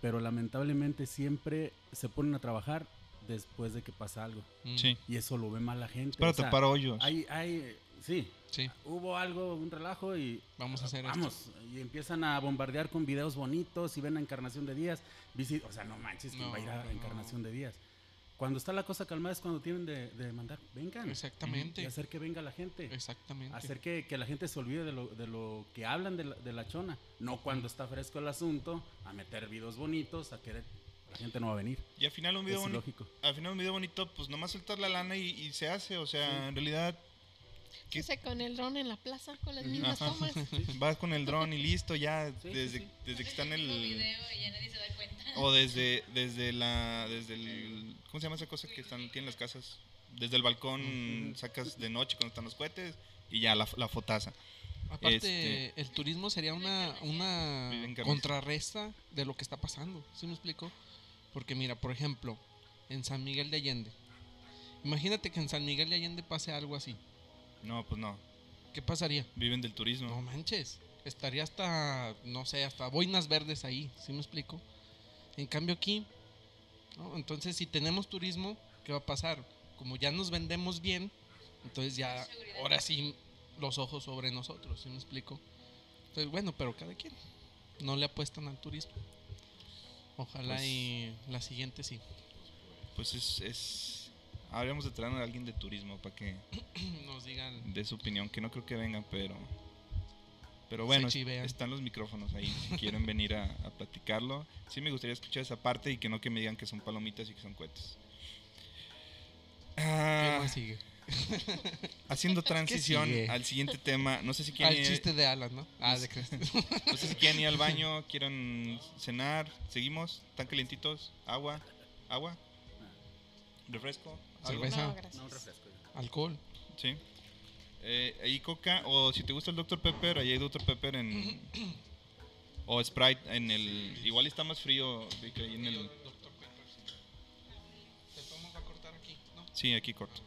Pero lamentablemente siempre se ponen a trabajar después de que pasa algo. Mm, Sí, Y eso lo ve mal la gente. para o sea, tapar hoyos. hay, hay, sí, Sí, hubo algo, un relajo y vamos a hacer esto. vamos. Y empiezan a bombardear con videos bonitos y ven a Encarnación de Díaz. Visi- o sea, no manches, ¿quién No, va a ir a no. Encarnación de Díaz? Cuando está la cosa calmada es cuando tienen de, de mandar, vengan. Y Exactamente. hacer que venga la gente. Exactamente. Hacer que, que la gente se olvide de lo, de lo que hablan de la, de la chona. No cuando está fresco el asunto, a meter videos bonitos, a querer. La gente no va a venir. Y al final un video bonito, al final un video bonito, pues nomás soltar la lana y, y se hace. O sea, en realidad ¿Qué sé con el dron en la plaza con las mismas Ajá. tomas? vas con el dron y listo, ya Sí, desde, sí. desde que está en El mismo el... video y ya nadie se da cuenta. O desde, desde la, desde el, ¿cómo se llama esa cosa que están, tienen las casas? Desde el balcón Ujú. sacas de noche cuando están los cohetes y ya la, la fotaza. Aparte, Este- el turismo sería una, una contrarresta de lo que está pasando. ¿Sí me explico? Porque mira, por ejemplo, en San Miguel de Allende. Imagínate que en San Miguel de Allende pase algo así. No, pues no, ¿Qué pasaría? viven del No turismo. manches. estaría hasta, no sé, hasta boinas verdes ahí, ¿sí me explico? En cambio aquí, ¿no? entonces si tenemos turismo, ¿qué va a pasar? Como ya nos vendemos bien, entonces ya, ahora sí, los ojos sobre nosotros, ¿sí me explico? Entonces, bueno, pero cada quien, no le apuestan al turismo. Ojalá Pues- y la siguiente sí. Pues es, es... Habríamos de traer a alguien de turismo para que Nos digan, dé su opinión, que no creo que vengan, pero... Pero bueno, están los micrófonos ahí, si quieren venir a, a platicarlo. Sí me gustaría escuchar esa parte y que no que me digan que son palomitas y que son cohetes. ¿qué Ah, más sigue? haciendo transición sigue? al siguiente tema, no sé si quieren, ir, chiste de Alan, ¿no? Ah, de no sé si quieren ir al baño, quieren cenar, seguimos, están calientitos, agua, agua, refresco? Cerveza. No, un refresco. Alcohol. Sí. Eh, ahí coca, o si te gusta el Dr. Pepper, ahí hay Dr. Pepper en. o Sprite en el. Igual está más frío, vi que ahí en el. Doctor Pepper. Te vamos a cortar aquí, ¿no? Sí, aquí corto.